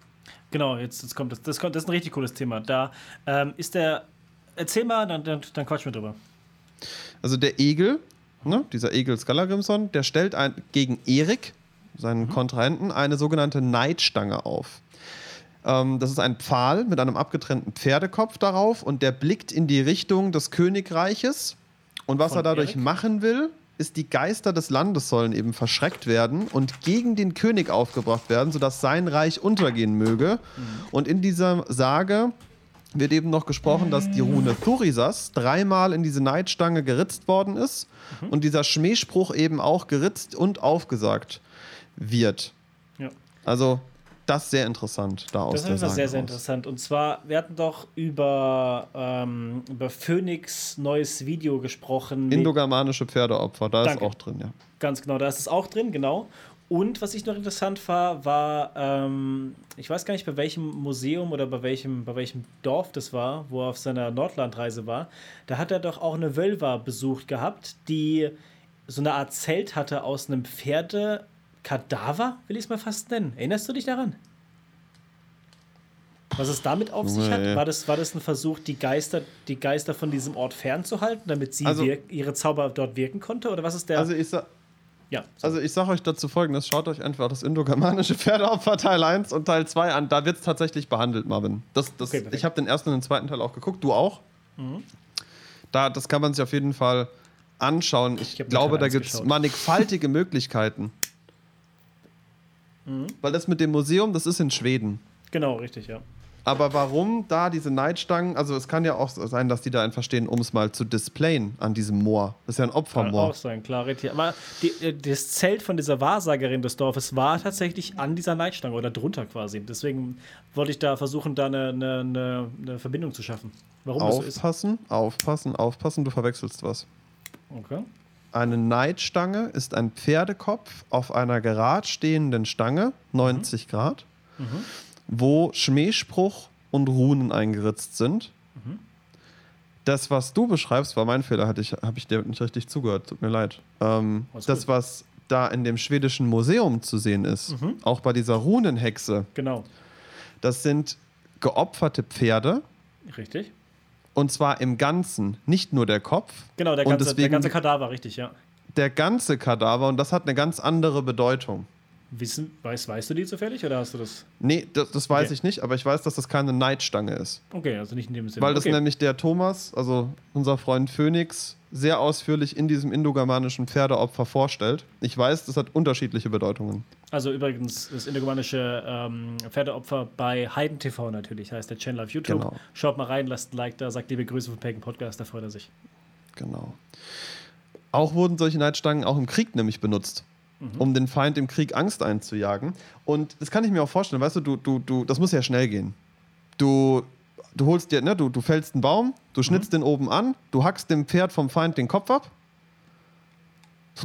Genau, jetzt, jetzt kommt das, das. Das ist ein richtig cooles Thema. Da ähm, ist der. Erzähl mal, dann, dann, dann quatsch mir drüber. Also der Egel, ne, dieser Egel Skallagrimson, der stellt ein, gegen Erik, seinen mhm. Kontrahenten, eine sogenannte Neidstange auf. Ähm, das ist ein Pfahl mit einem abgetrennten Pferdekopf darauf und der blickt in die Richtung des Königreiches. Und was Von er dadurch Erik? machen will, ist, die Geister des Landes sollen eben verschreckt werden und gegen den König aufgebracht werden, sodass sein Reich untergehen möge. Mhm. Und in dieser Sage wird eben noch gesprochen, dass die Rune Thurisas dreimal in diese Neidstange geritzt worden ist mhm. und dieser Schmähspruch eben auch geritzt und aufgesagt wird. Ja. Also das ist sehr interessant da aus Das ist sehr, sehr interessant. Und zwar, wir hatten doch über, ähm, über Phoenix neues Video gesprochen. Indogermanische Pferdeopfer, da Danke. ist auch drin, ja. Ganz genau, da ist es auch drin, genau. Und was ich noch interessant war, war, ähm, ich weiß gar nicht, bei welchem Museum oder bei welchem, bei welchem Dorf das war, wo er auf seiner Nordlandreise war. Da hat er doch auch eine Wölver besucht gehabt, die so eine Art Zelt hatte aus einem Pferde, Kadaver, will ich es mal fast nennen. Erinnerst du dich daran? Was es damit auf sich hat? War das, war das ein Versuch, die Geister, die Geister von diesem Ort fernzuhalten, damit sie also, ihre Zauber dort wirken konnte? Oder was ist der. Also ich sag, ja, also ich sage euch dazu folgendes: Schaut euch einfach das indogermanische Pferdeopfer Teil 1 und Teil 2 an. Da wird es tatsächlich behandelt, Marvin. Das, das, okay, ich habe den ersten und den zweiten Teil auch geguckt. Du auch? Mhm. Da, das kann man sich auf jeden Fall anschauen. Ich, ich glaube, da gibt es mannigfaltige <laughs> Möglichkeiten. Mhm. Weil das mit dem Museum, das ist in Schweden. Genau, richtig, ja. Aber warum da diese Neidstangen? Also es kann ja auch sein, dass die da einfach stehen, um es mal zu displayen an diesem Moor. Das ist ja ein Opfermoor. Kann auch sein, klar. Aber die, äh, das Zelt von dieser Wahrsagerin des Dorfes war tatsächlich an dieser Neidstange oder drunter quasi. Deswegen wollte ich da versuchen, da eine, eine, eine Verbindung zu schaffen. Warum aufpassen, so aufpassen, aufpassen, du verwechselst was. Okay. Eine Neidstange ist ein Pferdekopf auf einer gerade stehenden Stange, 90 mhm. Grad. Mhm wo Schmähspruch und Runen eingeritzt sind. Mhm. Das, was du beschreibst, war mein Fehler, habe ich, hab ich dir nicht richtig zugehört, tut mir leid. Ähm, das, was da in dem schwedischen Museum zu sehen ist, mhm. auch bei dieser Runenhexe, genau. das sind geopferte Pferde. Richtig. Und zwar im Ganzen, nicht nur der Kopf. Genau, der ganze, der ganze Kadaver, richtig, ja. Der ganze Kadaver und das hat eine ganz andere Bedeutung. Wissen, weißt, weißt du die zufällig oder hast du das? Nee, das, das weiß okay. ich nicht, aber ich weiß, dass das keine Neidstange ist. Okay, also nicht in dem Sinne. Weil das okay. nämlich der Thomas, also unser Freund Phoenix, sehr ausführlich in diesem indogermanischen Pferdeopfer vorstellt. Ich weiß, das hat unterschiedliche Bedeutungen. Also übrigens das indogermanische ähm, Pferdeopfer bei Heiden TV natürlich, heißt der Channel auf YouTube. Genau. Schaut mal rein, lasst ein Like da, sagt liebe Grüße vom Pagan Podcast, da freut er sich. Genau. Auch wurden solche Neidstangen auch im Krieg nämlich benutzt mhm. um den Feind im Krieg Angst einzujagen. Und das kann ich mir auch vorstellen, weißt du, du, du, du das muss ja schnell gehen. Du, du holst dir, ne, du, du fällst einen Baum, du schnitzt mhm. den oben an, du hackst dem Pferd vom Feind den Kopf ab.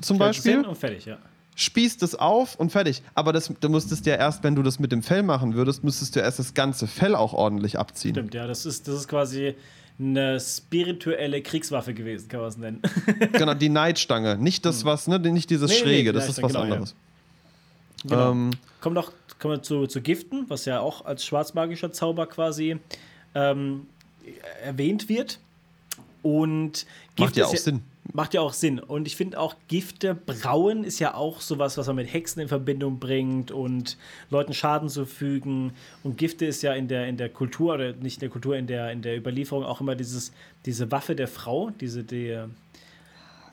Zum Beispiel. Und fertig, ja. Spießt es auf und fertig. Aber das, du musstest ja erst, wenn du das mit dem Fell machen würdest, müsstest du erst das ganze Fell auch ordentlich abziehen. Stimmt, ja. Das ist, das ist quasi eine spirituelle Kriegswaffe gewesen, kann man es nennen. <laughs> genau, die Neidstange. Nicht das, hm. was, ne, nicht dieses nee, Schräge, nee, das ist was genau, anderes. Ja. Genau. Ähm, kommen noch kommen wir zu, zu Giften, was ja auch als schwarzmagischer Zauber quasi ähm, erwähnt wird. Und Gift Macht ja auch Sinn. Macht ja auch Sinn. Und ich finde auch Gifte brauen ist ja auch sowas, was man mit Hexen in Verbindung bringt und Leuten Schaden zufügen. Und Gifte ist ja in der, in der Kultur, oder nicht in der Kultur, in der, in der Überlieferung auch immer dieses, diese Waffe der Frau, diese, die,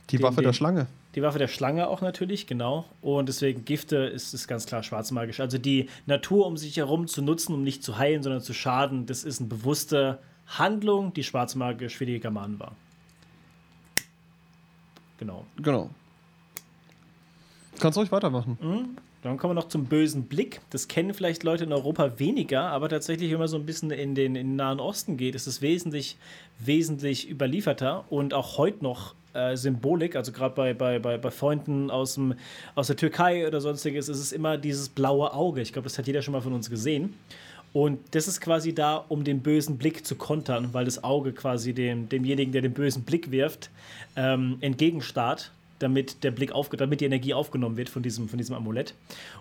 die den, Waffe den, der Schlange. Die Waffe der Schlange auch natürlich, genau. Und deswegen Gifte ist, ist ganz klar schwarzmagisch. Also die Natur um sich herum zu nutzen, um nicht zu heilen, sondern zu schaden, das ist eine bewusste Handlung, die schwarzmagisch für die Germanen war. Genau. Genau. Kannst ruhig weitermachen. Mhm. Dann kommen wir noch zum bösen Blick. Das kennen vielleicht Leute in Europa weniger, aber tatsächlich, wenn man so ein bisschen in den, in den Nahen Osten geht, ist es wesentlich, wesentlich überlieferter und auch heute noch äh, Symbolik. Also gerade bei, bei, bei, bei Freunden aus, dem, aus der Türkei oder sonstiges ist es immer dieses blaue Auge. Ich glaube, das hat jeder schon mal von uns gesehen. Und das ist quasi da, um den bösen Blick zu kontern, weil das Auge quasi dem, demjenigen, der den bösen Blick wirft, ähm, entgegenstarrt, damit der Blick auf, damit die Energie aufgenommen wird von diesem, von diesem Amulett.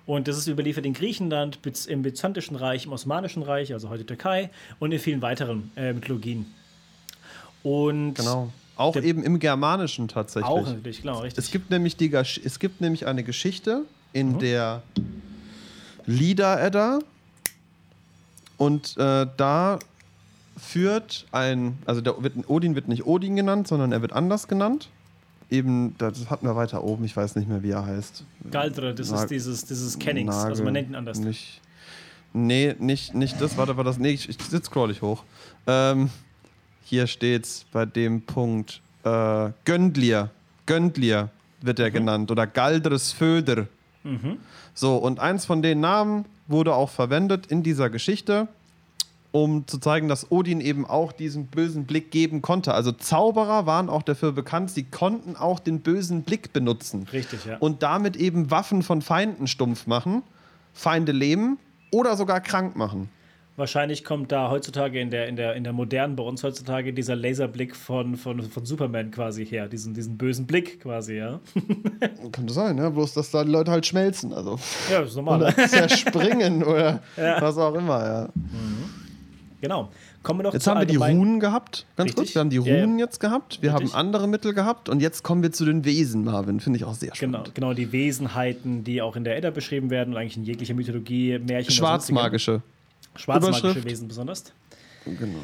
Und das ist überliefert in Griechenland, im Byzantischen Reich, im Osmanischen Reich, also heute Türkei, und in vielen weiteren äh, Mythologien. Und genau. Auch eben im Germanischen tatsächlich. Auch natürlich, genau, richtig. Es gibt nämlich, die, es gibt nämlich eine Geschichte in mhm. der Lieder-Edda, und äh, da führt ein, also der wird, Odin wird nicht Odin genannt, sondern er wird anders genannt. Eben, das hatten wir weiter oben, ich weiß nicht mehr, wie er heißt. Galdre, das Nag ist dieses, dieses Kennings, Nagel, also man nennt ihn anders. Nicht, nee, nicht, nicht das, warte, war das, nee, ich, ich jetzt scroll ich hoch. Ähm, hier steht's bei dem Punkt, äh, Göndlir, Göndlir wird er mhm. genannt, oder Galdres Föder. Mhm. So, und eins von den Namen wurde auch verwendet in dieser Geschichte, um zu zeigen, dass Odin eben auch diesen bösen Blick geben konnte. Also Zauberer waren auch dafür bekannt, sie konnten auch den bösen Blick benutzen. Richtig, ja. Und damit eben Waffen von Feinden stumpf machen, Feinde leben oder sogar krank machen. Wahrscheinlich kommt da heutzutage in der, in der, in der modernen, bei uns heutzutage, dieser Laserblick von, von, von Superman quasi her, diesen, diesen bösen Blick quasi, ja. <laughs> Könnte sein, ja, bloß dass da die Leute halt schmelzen, also. Ja, das ist normal. Oder zerspringen <laughs> oder ja. was auch immer, ja. Mhm. Genau. Kommen wir noch jetzt haben wir die Runen gehabt, ganz Richtig? kurz. Wir haben die Runen ja, jetzt gehabt, wir Richtig? haben andere Mittel gehabt und jetzt kommen wir zu den Wesen, Marvin. Finde ich auch sehr spannend. Genau, genau, die Wesenheiten, die auch in der Edda beschrieben werden und eigentlich in jeglicher Mythologie, Märchen. Schwarzmagische. Schwarzmagische Wesen besonders. Genau.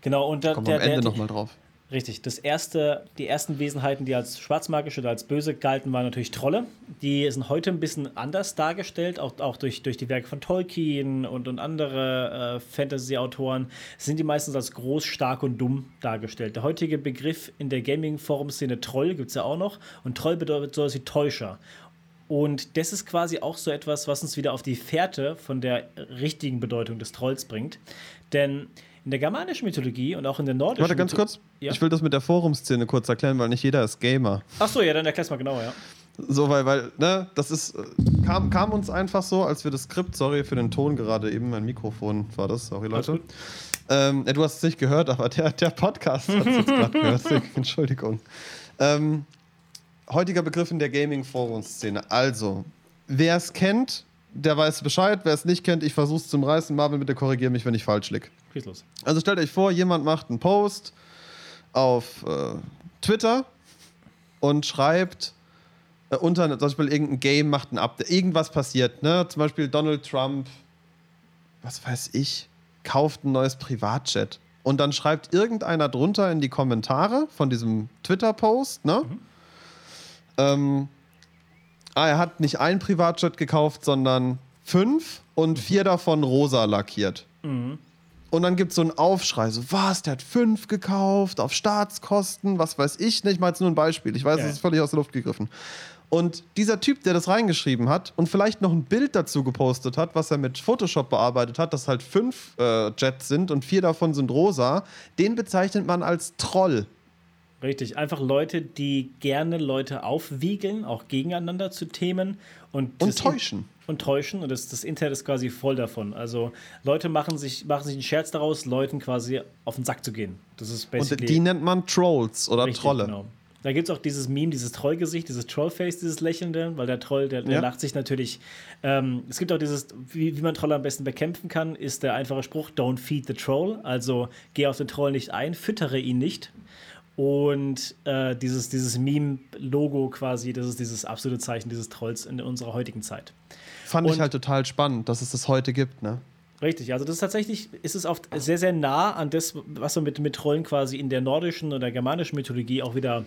Genau, und da, Kommen wir am Ende nochmal drauf. Richtig. Das erste, die ersten Wesenheiten, die als schwarzmagisch oder als böse galten, waren natürlich Trolle. Die sind heute ein bisschen anders dargestellt, auch, auch durch, durch die Werke von Tolkien und, und andere äh, Fantasy-Autoren. Sind die meistens als groß, stark und dumm dargestellt. Der heutige Begriff in der Gaming-Forum-Szene Troll gibt es ja auch noch. Und Troll bedeutet so wie Täuscher. Und das ist quasi auch so etwas, was uns wieder auf die Fährte von der richtigen Bedeutung des Trolls bringt. Denn in der germanischen Mythologie und auch in der nordischen Warte ganz kurz. Ja? Ich will das mit der Forumszene kurz erklären, weil nicht jeder ist Gamer. Ach so, ja, dann erklär's mal genauer, ja. So, weil, weil, ne, das ist, äh, kam, kam uns einfach so, als wir das Skript, sorry für den Ton gerade eben, mein Mikrofon war das, sorry Leute. Ähm, ja, du hast es nicht gehört, aber der, der Podcast hat es jetzt <laughs> gerade gehört, Entschuldigung. Ähm, heutiger Begriff in der Gaming-Forum-Szene. Also, wer es kennt, der weiß Bescheid. Wer es nicht kennt, ich versuche es zum Reißen. Marvin, bitte korrigiere mich, wenn ich falsch liege. los. Also stellt euch vor, jemand macht einen Post auf äh, Twitter und schreibt äh, unter zum Beispiel irgendein Game macht ein Update. Irgendwas passiert, ne? Zum Beispiel Donald Trump, was weiß ich, kauft ein neues Privatjet. Und dann schreibt irgendeiner drunter in die Kommentare von diesem Twitter-Post, ne? Mhm. Ähm, ah, er hat nicht ein Privatjet gekauft, sondern fünf und vier davon rosa lackiert. Mhm. Und dann gibt es so einen Aufschrei, so, was, der hat fünf gekauft, auf Staatskosten, was weiß ich. Ich mache jetzt nur ein Beispiel. Ich weiß, ja. das ist völlig aus der Luft gegriffen. Und dieser Typ, der das reingeschrieben hat und vielleicht noch ein Bild dazu gepostet hat, was er mit Photoshop bearbeitet hat, dass halt fünf äh, Jets sind und vier davon sind rosa, den bezeichnet man als Troll. Richtig, einfach Leute, die gerne Leute aufwiegeln, auch gegeneinander zu Themen und, und täuschen. Und täuschen und das, das Internet ist quasi voll davon. Also Leute machen sich, machen sich einen Scherz daraus, Leuten quasi auf den Sack zu gehen. Das ist basically und die nennt man Trolls oder richtig, Trolle. Genau. Da gibt es auch dieses Meme, dieses Trollgesicht, dieses Trollface, dieses Lächelnde, weil der Troll, der, der ja. lacht sich natürlich. Ähm, es gibt auch dieses, wie, wie man Trolle am besten bekämpfen kann, ist der einfache Spruch: Don't feed the troll. Also geh auf den Troll nicht ein, füttere ihn nicht. Und äh, dieses, dieses Meme-Logo quasi, das ist dieses absolute Zeichen dieses Trolls in unserer heutigen Zeit. Fand und, ich halt total spannend, dass es das heute gibt, ne? Richtig, also das ist tatsächlich, ist es oft sehr, sehr nah an das, was man mit, mit Trollen quasi in der nordischen oder germanischen Mythologie auch wieder,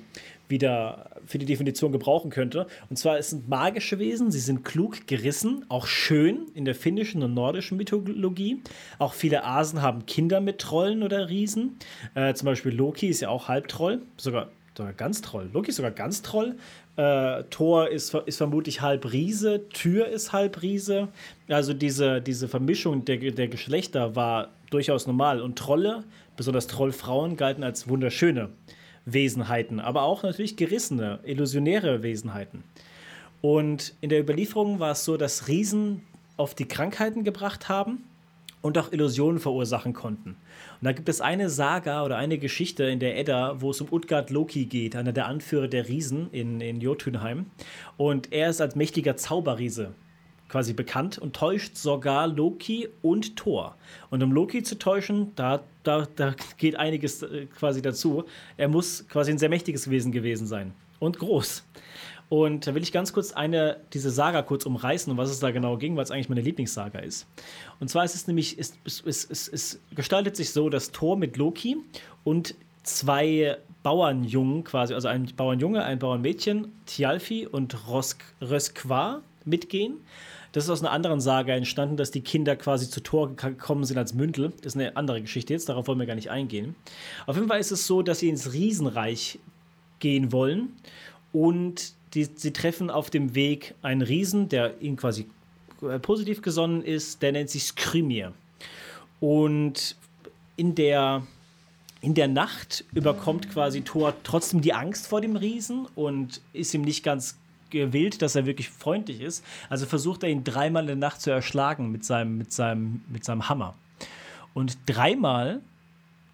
wieder für die Definition gebrauchen könnte. Und zwar, es sind magische Wesen, sie sind klug, gerissen, auch schön in der finnischen und nordischen Mythologie. Auch viele Asen haben Kinder mit Trollen oder Riesen. Äh, zum Beispiel Loki ist ja auch Halbtroll, sogar sogar ganz Troll. Loki ist sogar ganz Troll. Äh, Thor ist, ist vermutlich halb Riese, Tür ist halb Riese. Also diese, diese Vermischung der, der Geschlechter war durchaus normal. Und Trolle, besonders Trollfrauen, galten als wunderschöne Wesenheiten, aber auch natürlich gerissene, illusionäre Wesenheiten. Und in der Überlieferung war es so, dass Riesen auf die Krankheiten gebracht haben und auch Illusionen verursachen konnten. Und da gibt es eine Saga oder eine Geschichte in der Edda, wo es um Utgard Loki geht, einer der Anführer der Riesen in, in Jotunheim. Und er ist als mächtiger Zauberriese quasi bekannt und täuscht sogar Loki und Thor. Und um Loki zu täuschen, da, da, da geht einiges äh, quasi dazu. Er muss quasi ein sehr mächtiges Wesen gewesen sein und groß. Und da will ich ganz kurz eine, diese Saga kurz umreißen, um was es da genau ging, weil es eigentlich meine Lieblingssaga ist. Und zwar ist es nämlich, es, es, es, es gestaltet sich so, dass Thor mit Loki und zwei Bauernjungen quasi, also ein Bauernjunge, ein Bauernmädchen, Thialfi und Röskva mitgehen. Das ist aus einer anderen Saga entstanden, dass die Kinder quasi zu Tor gekommen sind als Mündel. Das ist eine andere Geschichte jetzt, darauf wollen wir gar nicht eingehen. Auf jeden Fall ist es so, dass sie ins Riesenreich gehen wollen und die, sie treffen auf dem Weg einen Riesen, der ihnen quasi äh, positiv gesonnen ist, der nennt sich Skrymir. Und in der, in der Nacht überkommt quasi Thor trotzdem die Angst vor dem Riesen und ist ihm nicht ganz gewillt, dass er wirklich freundlich ist. Also versucht er ihn dreimal in der Nacht zu erschlagen mit seinem, mit seinem, mit seinem Hammer. Und dreimal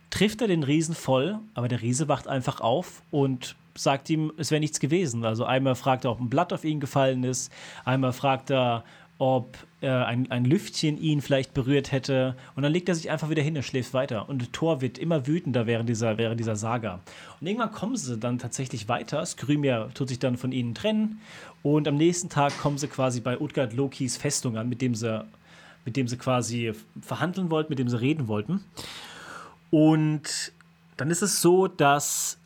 trifft er den Riesen voll, aber der Riese wacht einfach auf und sagt ihm, es wäre nichts gewesen. Also einmal fragt er, ob ein Blatt auf ihn gefallen ist, einmal fragt er, ob äh, ein, ein Lüftchen ihn vielleicht berührt hätte. Und dann legt er sich einfach wieder hin und schläft weiter. Und Thor wird immer wütender während dieser, während dieser Saga. Und irgendwann kommen sie dann tatsächlich weiter. Skrymir tut sich dann von ihnen trennen. Und am nächsten Tag kommen sie quasi bei Utgard Lokis Festung an, mit dem sie, mit dem sie quasi verhandeln wollten, mit dem sie reden wollten. Und Dann ist es so, dass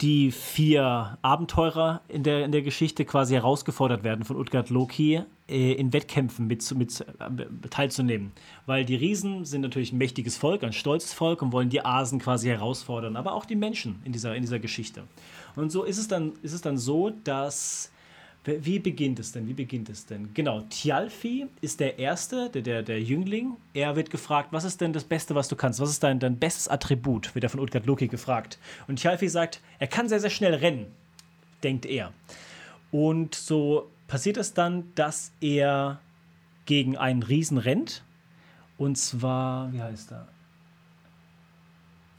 die vier Abenteurer in der, in der Geschichte quasi herausgefordert werden von Utgard Loki, äh, in Wettkämpfen mit, mit äh, teilzunehmen. Weil die Riesen sind natürlich ein mächtiges Volk, ein stolzes Volk und wollen die Asen quasi herausfordern, aber auch die Menschen in dieser, in dieser Geschichte. Und so ist es dann, ist es dann so, dass wie beginnt es denn? Wie beginnt es denn? Genau, Thialfi ist der Erste, der, der, der Jüngling. Er wird gefragt, was ist denn das Beste, was du kannst? Was ist dein, dein bestes Attribut? Wird er von Utgard Loki gefragt. Und Thialfi sagt, er kann sehr, sehr schnell rennen, denkt er. Und so passiert es dann, dass er gegen einen Riesen rennt. Und zwar, wie heißt er?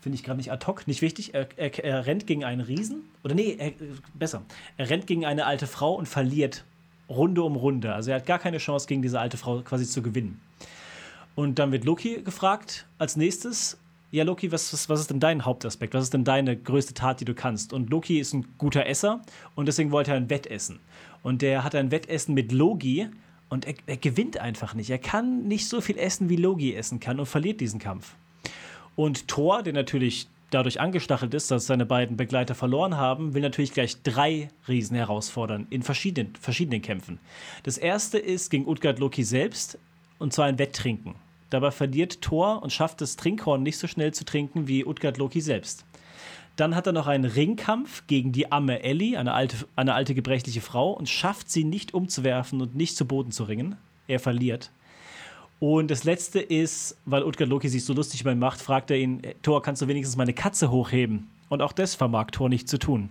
Finde ich gerade nicht ad hoc, nicht wichtig. Er, er, er, rennt gegen einen Riesen. Oder nee, er, besser. Er rennt gegen eine alte Frau und verliert Runde um Runde. Also er hat gar keine Chance, gegen diese alte Frau quasi zu gewinnen. Und dann wird Loki gefragt als nächstes. Ja, Loki, was, was, was ist denn dein Hauptaspekt? Was ist denn deine größte Tat, die du kannst? Und Loki ist ein guter Esser und deswegen wollte er ein Wettessen. Und der hat ein Wettessen mit Logi und er, er gewinnt einfach nicht. Er kann nicht so viel essen, wie Logi essen kann und verliert diesen Kampf. Und Thor, der natürlich dadurch angestachelt ist, dass seine beiden Begleiter verloren haben, will natürlich gleich drei Riesen herausfordern in verschiedenen, verschiedenen Kämpfen. Das erste ist gegen Utgard Loki selbst, und zwar ein Wetttrinken. Dabei verliert Thor und schafft das Trinkhorn nicht so schnell zu trinken wie Utgard Loki selbst. Dann hat er noch einen Ringkampf gegen die Amme Ellie, eine alte, eine alte gebrechliche Frau, und schafft sie nicht umzuwerfen und nicht zu Boden zu ringen. Er verliert. Und das letzte ist, weil Utgard Loki sich so lustig über ihn macht, fragt er ihn: äh, Thor, kannst du wenigstens meine Katze hochheben? Und auch das vermag Thor nicht zu tun.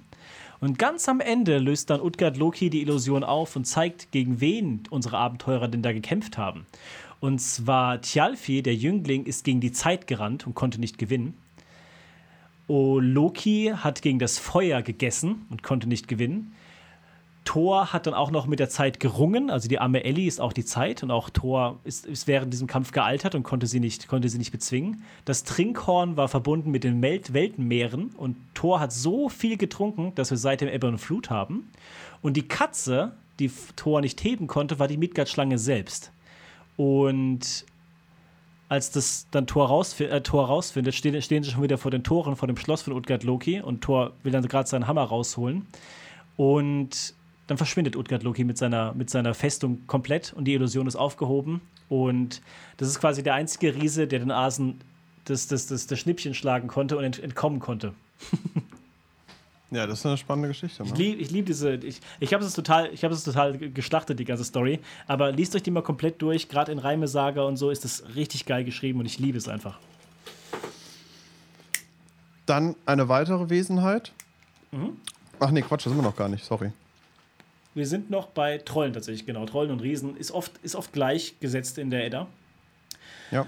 Und ganz am Ende löst dann Utgard Loki die Illusion auf und zeigt, gegen wen unsere Abenteurer denn da gekämpft haben. Und zwar Thialfi, der Jüngling, ist gegen die Zeit gerannt und konnte nicht gewinnen. Oh, Loki hat gegen das Feuer gegessen und konnte nicht gewinnen. Thor hat dann auch noch mit der Zeit gerungen, also die arme Ellie ist auch die Zeit und auch Thor ist, ist während diesem Kampf gealtert und konnte sie, nicht, konnte sie nicht bezwingen. Das Trinkhorn war verbunden mit den Weltenmeeren und Thor hat so viel getrunken, dass wir seitdem Ebbe und Flut haben. Und die Katze, die Thor nicht heben konnte, war die Midgard-Schlange selbst. Und als das dann Thor, rausf äh, Thor rausfindet, stehen, stehen sie schon wieder vor den Toren, vor dem Schloss von Utgard Loki und Thor will dann gerade seinen Hammer rausholen. Und dann verschwindet Utgard Loki mit seiner, mit seiner Festung komplett und die Illusion ist aufgehoben. Und das ist quasi der einzige Riese, der den Asen das, das, das, das Schnippchen schlagen konnte und ent, entkommen konnte. <laughs> ja, das ist eine spannende Geschichte. Ne? Ich liebe lieb diese. Ich, ich habe es total, es total geschlachtet, die ganze Story. Aber liest euch die mal komplett durch. Gerade in Reime Saga und so ist das richtig geil geschrieben und ich liebe es einfach. Dann eine weitere Wesenheit. Mhm. Ach nee, Quatsch, das sind wir noch gar nicht, sorry. Wir sind noch bei Trollen tatsächlich, genau. Trollen und Riesen ist oft, ist oft gleichgesetzt in der Edda. Ja.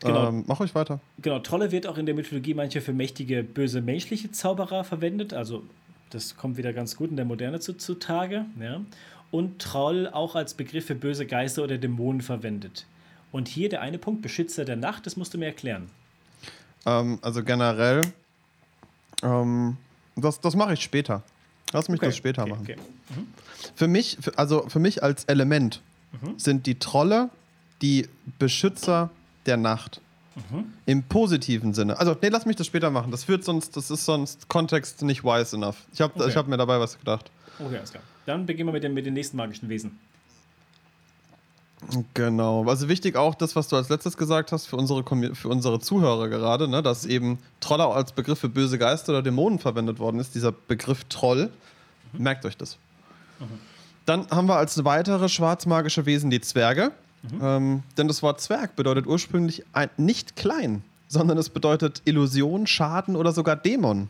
Genau. Ähm, mach euch weiter. Genau, Trolle wird auch in der Mythologie manchmal für mächtige, böse menschliche Zauberer verwendet. Also, das kommt wieder ganz gut in der Moderne zu, zutage. Ja. Und Troll auch als Begriff für böse Geister oder Dämonen verwendet. Und hier der eine Punkt, Beschützer der Nacht, das musst du mir erklären. Ähm, also generell, ähm, das, das mache ich später. Lass mich okay. das später okay, machen. Okay. Mhm. Für mich, also für mich als Element mhm. sind die Trolle die Beschützer der Nacht. Mhm. Im positiven Sinne. Also, nee, lass mich das später machen. Das führt sonst, das ist sonst Kontext nicht wise enough. Ich habe okay. hab mir dabei was gedacht. Okay, alles klar. Dann beginnen wir mit den, mit den nächsten magischen Wesen. Genau. Also wichtig auch das, was du als letztes gesagt hast für unsere, für unsere Zuhörer gerade, ne, dass eben Troll auch als Begriff für böse Geister oder Dämonen verwendet worden ist. Dieser Begriff Troll. Mhm. Merkt euch das. Mhm. Dann haben wir als weitere schwarzmagische Wesen die Zwerge. Mhm. Ähm, denn das Wort Zwerg bedeutet ursprünglich ein, nicht klein, sondern es bedeutet Illusion, Schaden oder sogar Dämon. Mhm.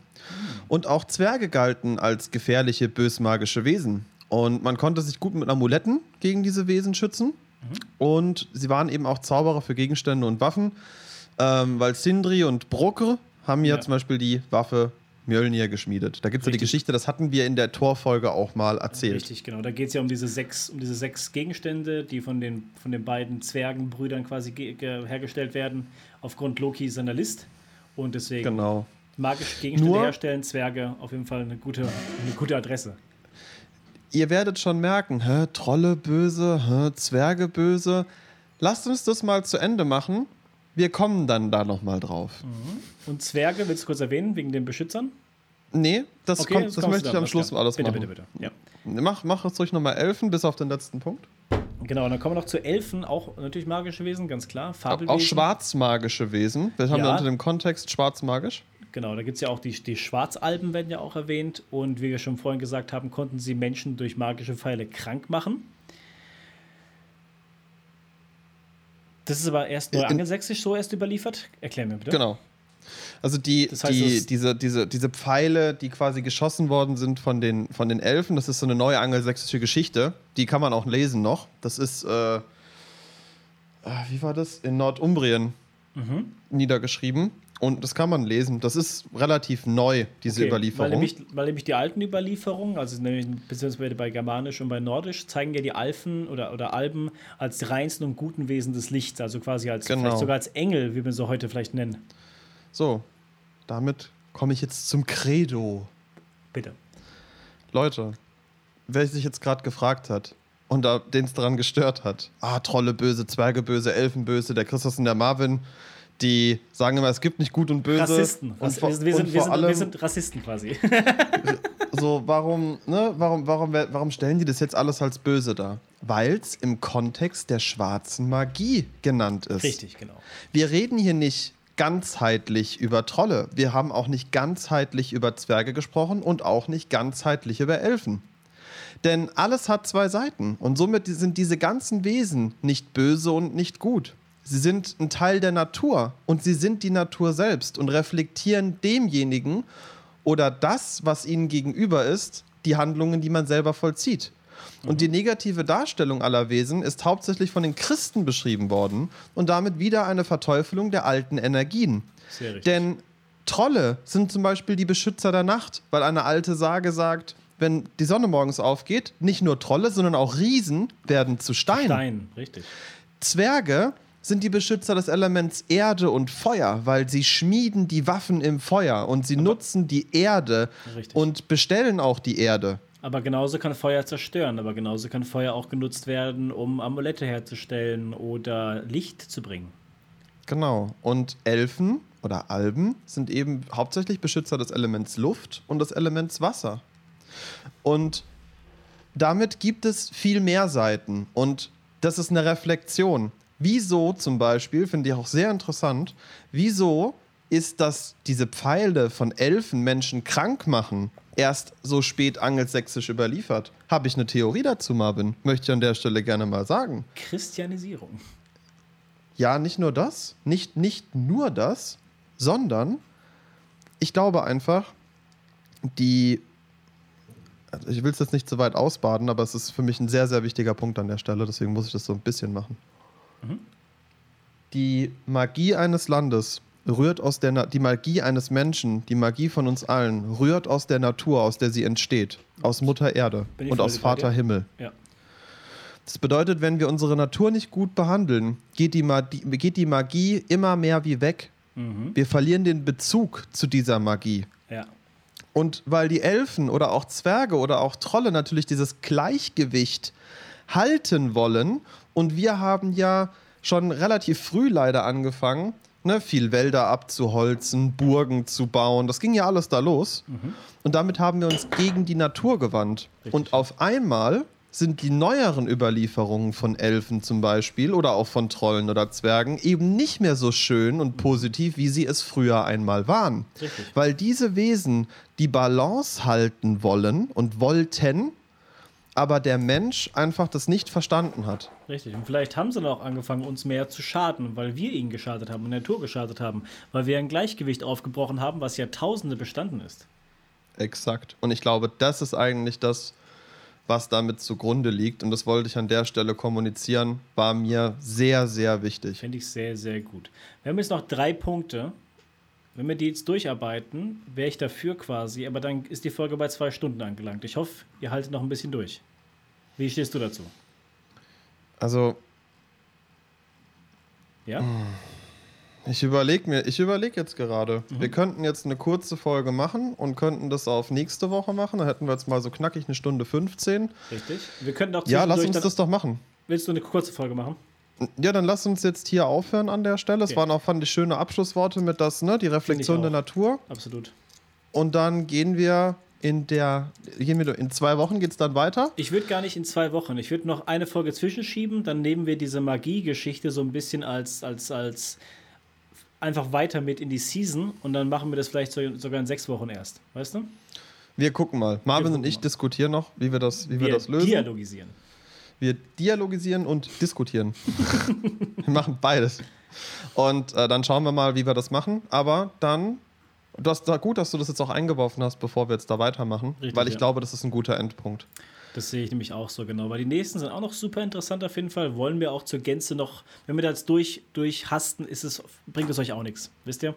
Und auch Zwerge galten als gefährliche, bösmagische Wesen. Und man konnte sich gut mit Amuletten gegen diese Wesen schützen. Und sie waren eben auch Zauberer für Gegenstände und Waffen, ähm, weil Sindri und Brokr haben ja, ja zum Beispiel die Waffe Mjölnir geschmiedet. Da gibt es ja die Geschichte, das hatten wir in der Torfolge auch mal erzählt. Richtig, genau. Da geht es ja um diese, sechs, um diese sechs Gegenstände, die von den, von den beiden Zwergenbrüdern quasi hergestellt werden, aufgrund Loki seiner List. Und deswegen genau. magische Gegenstände Nur, herstellen, Zwerge auf jeden Fall eine gute, eine gute Adresse ihr werdet schon merken, hä, Trolle böse, hä, Zwerge böse. Lasst uns das mal zu Ende machen wir kommen dann da nochmal drauf. Mhm. Und Zwerge, willst du kurz erwähnen, wegen den Beschützern? Nee, das, okay, kommt, das, das möchte ich am Schluss klar. alles bitte, machen. Bitte, bitte, bitte. Ja. Mach, mach jetzt ruhig nochmal Elfen, bis auf den letzten Punkt. Genau, dann kommen wir noch zu Elfen, auch natürlich magische Wesen, ganz klar. Fabelwesen. Auch schwarzmagische Wesen. Wir haben ja. unter dem Kontext schwarzmagisch. Genau, da gibt es ja auch die, die Schwarzalben, werden ja auch erwähnt. Und wie wir schon vorhin gesagt haben, konnten sie Menschen durch magische Pfeile krank machen. Das ist aber erst nur angelsächsisch so erst überliefert. Erklär mir bitte. Genau. Also die, das heißt, die, diese, diese, diese Pfeile, die quasi geschossen worden sind von den, von den Elfen, das ist so eine neue angelsächsische Geschichte. Die kann man auch lesen noch. Das ist, äh, äh wie war das? In Nordumbrien mhm. niedergeschrieben. Und das kann man lesen. Das ist relativ neu, diese okay, Überlieferung. Weil nämlich, weil nämlich die alten Überlieferungen, also nämlich beziehungsweise bei Germanisch und bei Nordisch, zeigen ja die Alfen oder, oder Alben als reinsten und guten Wesen des Lichts, also quasi als genau. vielleicht sogar als Engel, wie wir sie heute vielleicht nennen. So, damit komme ich jetzt zum Credo. Bitte. Leute, wer sich jetzt gerade gefragt hat und den es daran gestört hat, ah, Trolle böse, Zwerge böse, Elfen böse, der Christus und der Marvin, die sagen immer, es gibt nicht gut und böse. Rassisten. Und vor, wir, sind, wir, sind, allem, wir, sind, Rassisten quasi. <laughs> <laughs> so, warum, ne, warum, warum, warum stellen die das jetzt alles als böse dar? Weil es im Kontext der schwarzen Magie genannt ist. Richtig, genau. Wir reden hier nicht ganzheitlich über Trolle. Wir haben auch nicht ganzheitlich über Zwerge gesprochen und auch nicht ganzheitlich über Elfen. Denn alles hat zwei Seiten und somit sind diese ganzen Wesen nicht böse und nicht gut. Sie sind ein Teil der Natur und sie sind die Natur selbst und reflektieren demjenigen oder das, was ihnen gegenüber ist, die Handlungen, die man selber vollzieht. Und die negative Darstellung aller Wesen ist hauptsächlich von den Christen beschrieben worden und damit wieder eine Verteufelung der alten Energien. Denn Trolle sind zum Beispiel die Beschützer der Nacht, weil eine alte Sage sagt, wenn die Sonne morgens aufgeht, nicht nur Trolle, sondern auch Riesen werden zu Stein. Stein, richtig. Zwerge sind die Beschützer des Elements Erde und Feuer, weil sie schmieden die Waffen im Feuer und sie Aber nutzen die Erde richtig. und bestellen auch die Erde. Aber genauso kann Feuer zerstören, aber genauso kann Feuer auch genutzt werden, um Amulette herzustellen oder Licht zu bringen. Genau. Und Elfen oder Alben sind eben hauptsächlich Beschützer des Elements Luft und des Elements Wasser. Und damit gibt es viel mehr Seiten. Und das ist eine Reflexion. Wieso zum Beispiel, finde ich auch sehr interessant, wieso ist, dass diese Pfeile von Elfen Menschen krank machen, erst so spät angelsächsisch überliefert? Habe ich eine Theorie dazu, Marvin? Möchte ich an der Stelle gerne mal sagen. Christianisierung. Ja, nicht nur das, nicht, nicht nur das, sondern ich glaube einfach, die also ich will es jetzt nicht zu weit ausbaden, aber es ist für mich ein sehr, sehr wichtiger Punkt an der Stelle, deswegen muss ich das so ein bisschen machen. Die Magie eines Landes rührt aus der Na die Magie eines Menschen, die Magie von uns allen, rührt aus der Natur, aus der sie entsteht, aus Mutter Erde und aus Vater Himmel. Ja. Das bedeutet, wenn wir unsere Natur nicht gut behandeln, geht die, Magie, geht die Magie immer mehr wie weg. Mhm. Wir verlieren den Bezug zu dieser Magie. Ja. Und weil die Elfen oder auch Zwerge oder auch Trolle natürlich dieses Gleichgewicht halten wollen und wir haben ja schon relativ früh leider angefangen, ne, viel Wälder abzuholzen, Burgen zu bauen. Das ging ja alles da los. Mhm. Und damit haben wir uns gegen die Natur gewandt. Richtig. Und auf einmal sind die neueren Überlieferungen von Elfen zum Beispiel oder auch von Trollen oder Zwergen eben nicht mehr so schön und positiv, wie sie es früher einmal waren. Richtig. Weil diese Wesen die Balance halten wollen und wollten aber der Mensch einfach das nicht verstanden hat. Richtig. Und vielleicht haben sie dann auch angefangen, uns mehr zu schaden, weil wir ihnen geschadet haben und der Natur geschadet haben, weil wir ein Gleichgewicht aufgebrochen haben, was Jahrtausende bestanden ist. Exakt. Und ich glaube, das ist eigentlich das, was damit zugrunde liegt. Und das wollte ich an der Stelle kommunizieren, war mir sehr, sehr wichtig. Finde ich sehr, sehr gut. Wir haben jetzt noch drei Punkte, wenn wir die jetzt durcharbeiten, wäre ich dafür quasi, aber dann ist die Folge bei zwei Stunden angelangt. Ich hoffe, ihr haltet noch ein bisschen durch. Wie stehst du dazu? Also. Ja? Hm. Ich überlege mir, ich überlege jetzt gerade. Mhm. Wir könnten jetzt eine kurze Folge machen und könnten das auf nächste Woche machen. Da hätten wir jetzt mal so knackig eine Stunde 15. Richtig. Wir könnten auch Ja, lass uns das doch machen. Willst du eine kurze Folge machen? Ja, dann lass uns jetzt hier aufhören an der Stelle. Es okay. waren auch, fand ich, schöne Abschlussworte mit das, ne, die Reflexion der Natur. Absolut. Und dann gehen wir in der, gehen wir in zwei Wochen geht es dann weiter? Ich würde gar nicht in zwei Wochen. Ich würde noch eine Folge zwischenschieben, dann nehmen wir diese Magie-Geschichte so ein bisschen als, als, als einfach weiter mit in die Season und dann machen wir das vielleicht sogar in sechs Wochen erst. Weißt du? Wir gucken mal. Marvin gucken und ich mal. diskutieren noch, wie wir das, wie wir, wir das lösen. Dialogisieren. Wir dialogisieren und diskutieren. wir machen beides. Und äh, dann schauen wir mal, wie wir das machen. Aber dann, du hast da gut, dass du das jetzt auch eingeworfen hast, bevor wir jetzt da weitermachen, Richtig, weil ich ja. glaube, das ist ein guter Endpunkt. Das sehe ich nämlich auch so genau. Weil die nächsten sind auch noch super interessant auf jeden Fall. Wollen wir auch zur Gänze noch, wenn wir das durch, durchhasten, ist es, bringt es euch auch nichts, wisst ihr?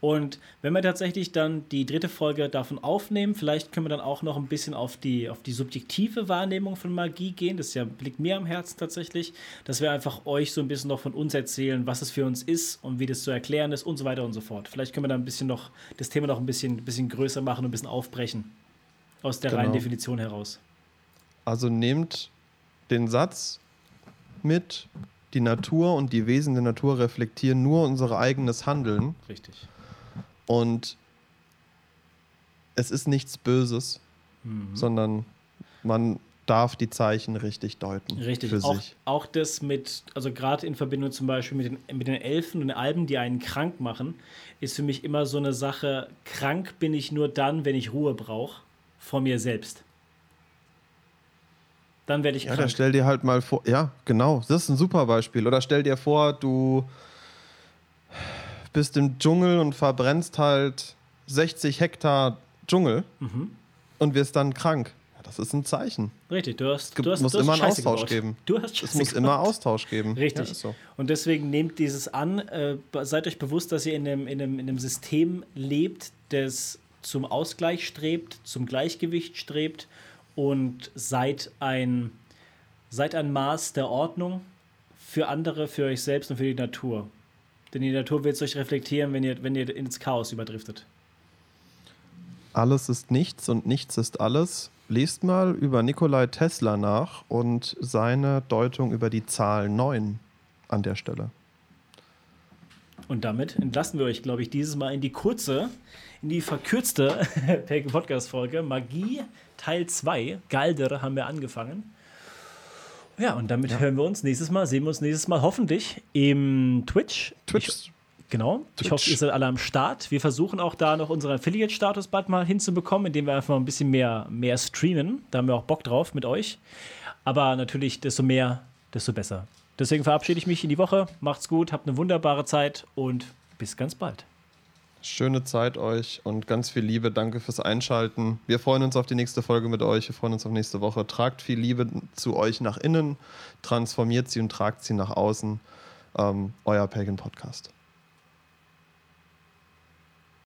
Und wenn wir tatsächlich dann die dritte Folge davon aufnehmen, vielleicht können wir dann auch noch ein bisschen auf die, auf die subjektive Wahrnehmung von Magie gehen. Das ja, liegt mir am Herzen tatsächlich, dass wir einfach euch so ein bisschen noch von uns erzählen, was es für uns ist und wie das zu erklären ist und so weiter und so fort. Vielleicht können wir da ein bisschen noch das Thema noch ein bisschen, bisschen größer machen und ein bisschen aufbrechen aus der genau. reinen Definition heraus. Also nehmt den Satz mit, die Natur und die Wesen der Natur reflektieren nur unser eigenes Handeln. Richtig. Und es ist nichts Böses, mhm. sondern man darf die Zeichen richtig deuten. Richtig. Für auch, sich. auch das mit, also gerade in Verbindung zum Beispiel mit den, mit den Elfen und den Alben, die einen krank machen, ist für mich immer so eine Sache, krank bin ich nur dann, wenn ich Ruhe brauche vor mir selbst dann werde ich ja, krank. Ja, stell dir halt mal vor, ja, genau, das ist ein super Beispiel. Oder stell dir vor, du bist im Dschungel und verbrennst halt 60 Hektar Dschungel mhm. und wirst dann krank. Ja, das ist ein Zeichen. Richtig, du hast, du hast, muss du immer einen Austausch gebaut. geben. Du hast es muss immer Austausch geben. Richtig. Ja, so. Und deswegen nehmt dieses an, äh, seid euch bewusst, dass ihr in einem, in, einem, in einem System lebt, das zum Ausgleich strebt, zum Gleichgewicht strebt und seid ein, seid ein Maß der Ordnung für andere, für euch selbst und für die Natur. Denn die Natur wird es euch reflektieren, wenn ihr, wenn ihr ins Chaos überdriftet. Alles ist nichts und nichts ist alles. Lest mal über Nikolai Tesla nach und seine Deutung über die Zahl 9 an der Stelle. Und damit entlassen wir euch, glaube ich, dieses Mal in die kurze, in die verkürzte <laughs> Podcast-Folge Magie Teil 2. Galder haben wir angefangen. Ja, und damit ja. hören wir uns nächstes Mal, sehen wir uns nächstes Mal hoffentlich im Twitch. Twitch. Ich, genau. Twitch. Ich hoffe, ihr seid alle am Start. Wir versuchen auch da noch unseren Affiliate-Status bald mal hinzubekommen, indem wir einfach mal ein bisschen mehr, mehr streamen. Da haben wir auch Bock drauf mit euch. Aber natürlich, desto mehr, desto besser. Deswegen verabschiede ich mich in die Woche. Macht's gut, habt eine wunderbare Zeit und bis ganz bald. Schöne Zeit euch und ganz viel Liebe. Danke fürs Einschalten. Wir freuen uns auf die nächste Folge mit euch. Wir freuen uns auf nächste Woche. Tragt viel Liebe zu euch nach innen, transformiert sie und tragt sie nach außen. Ähm, euer Pagan Podcast.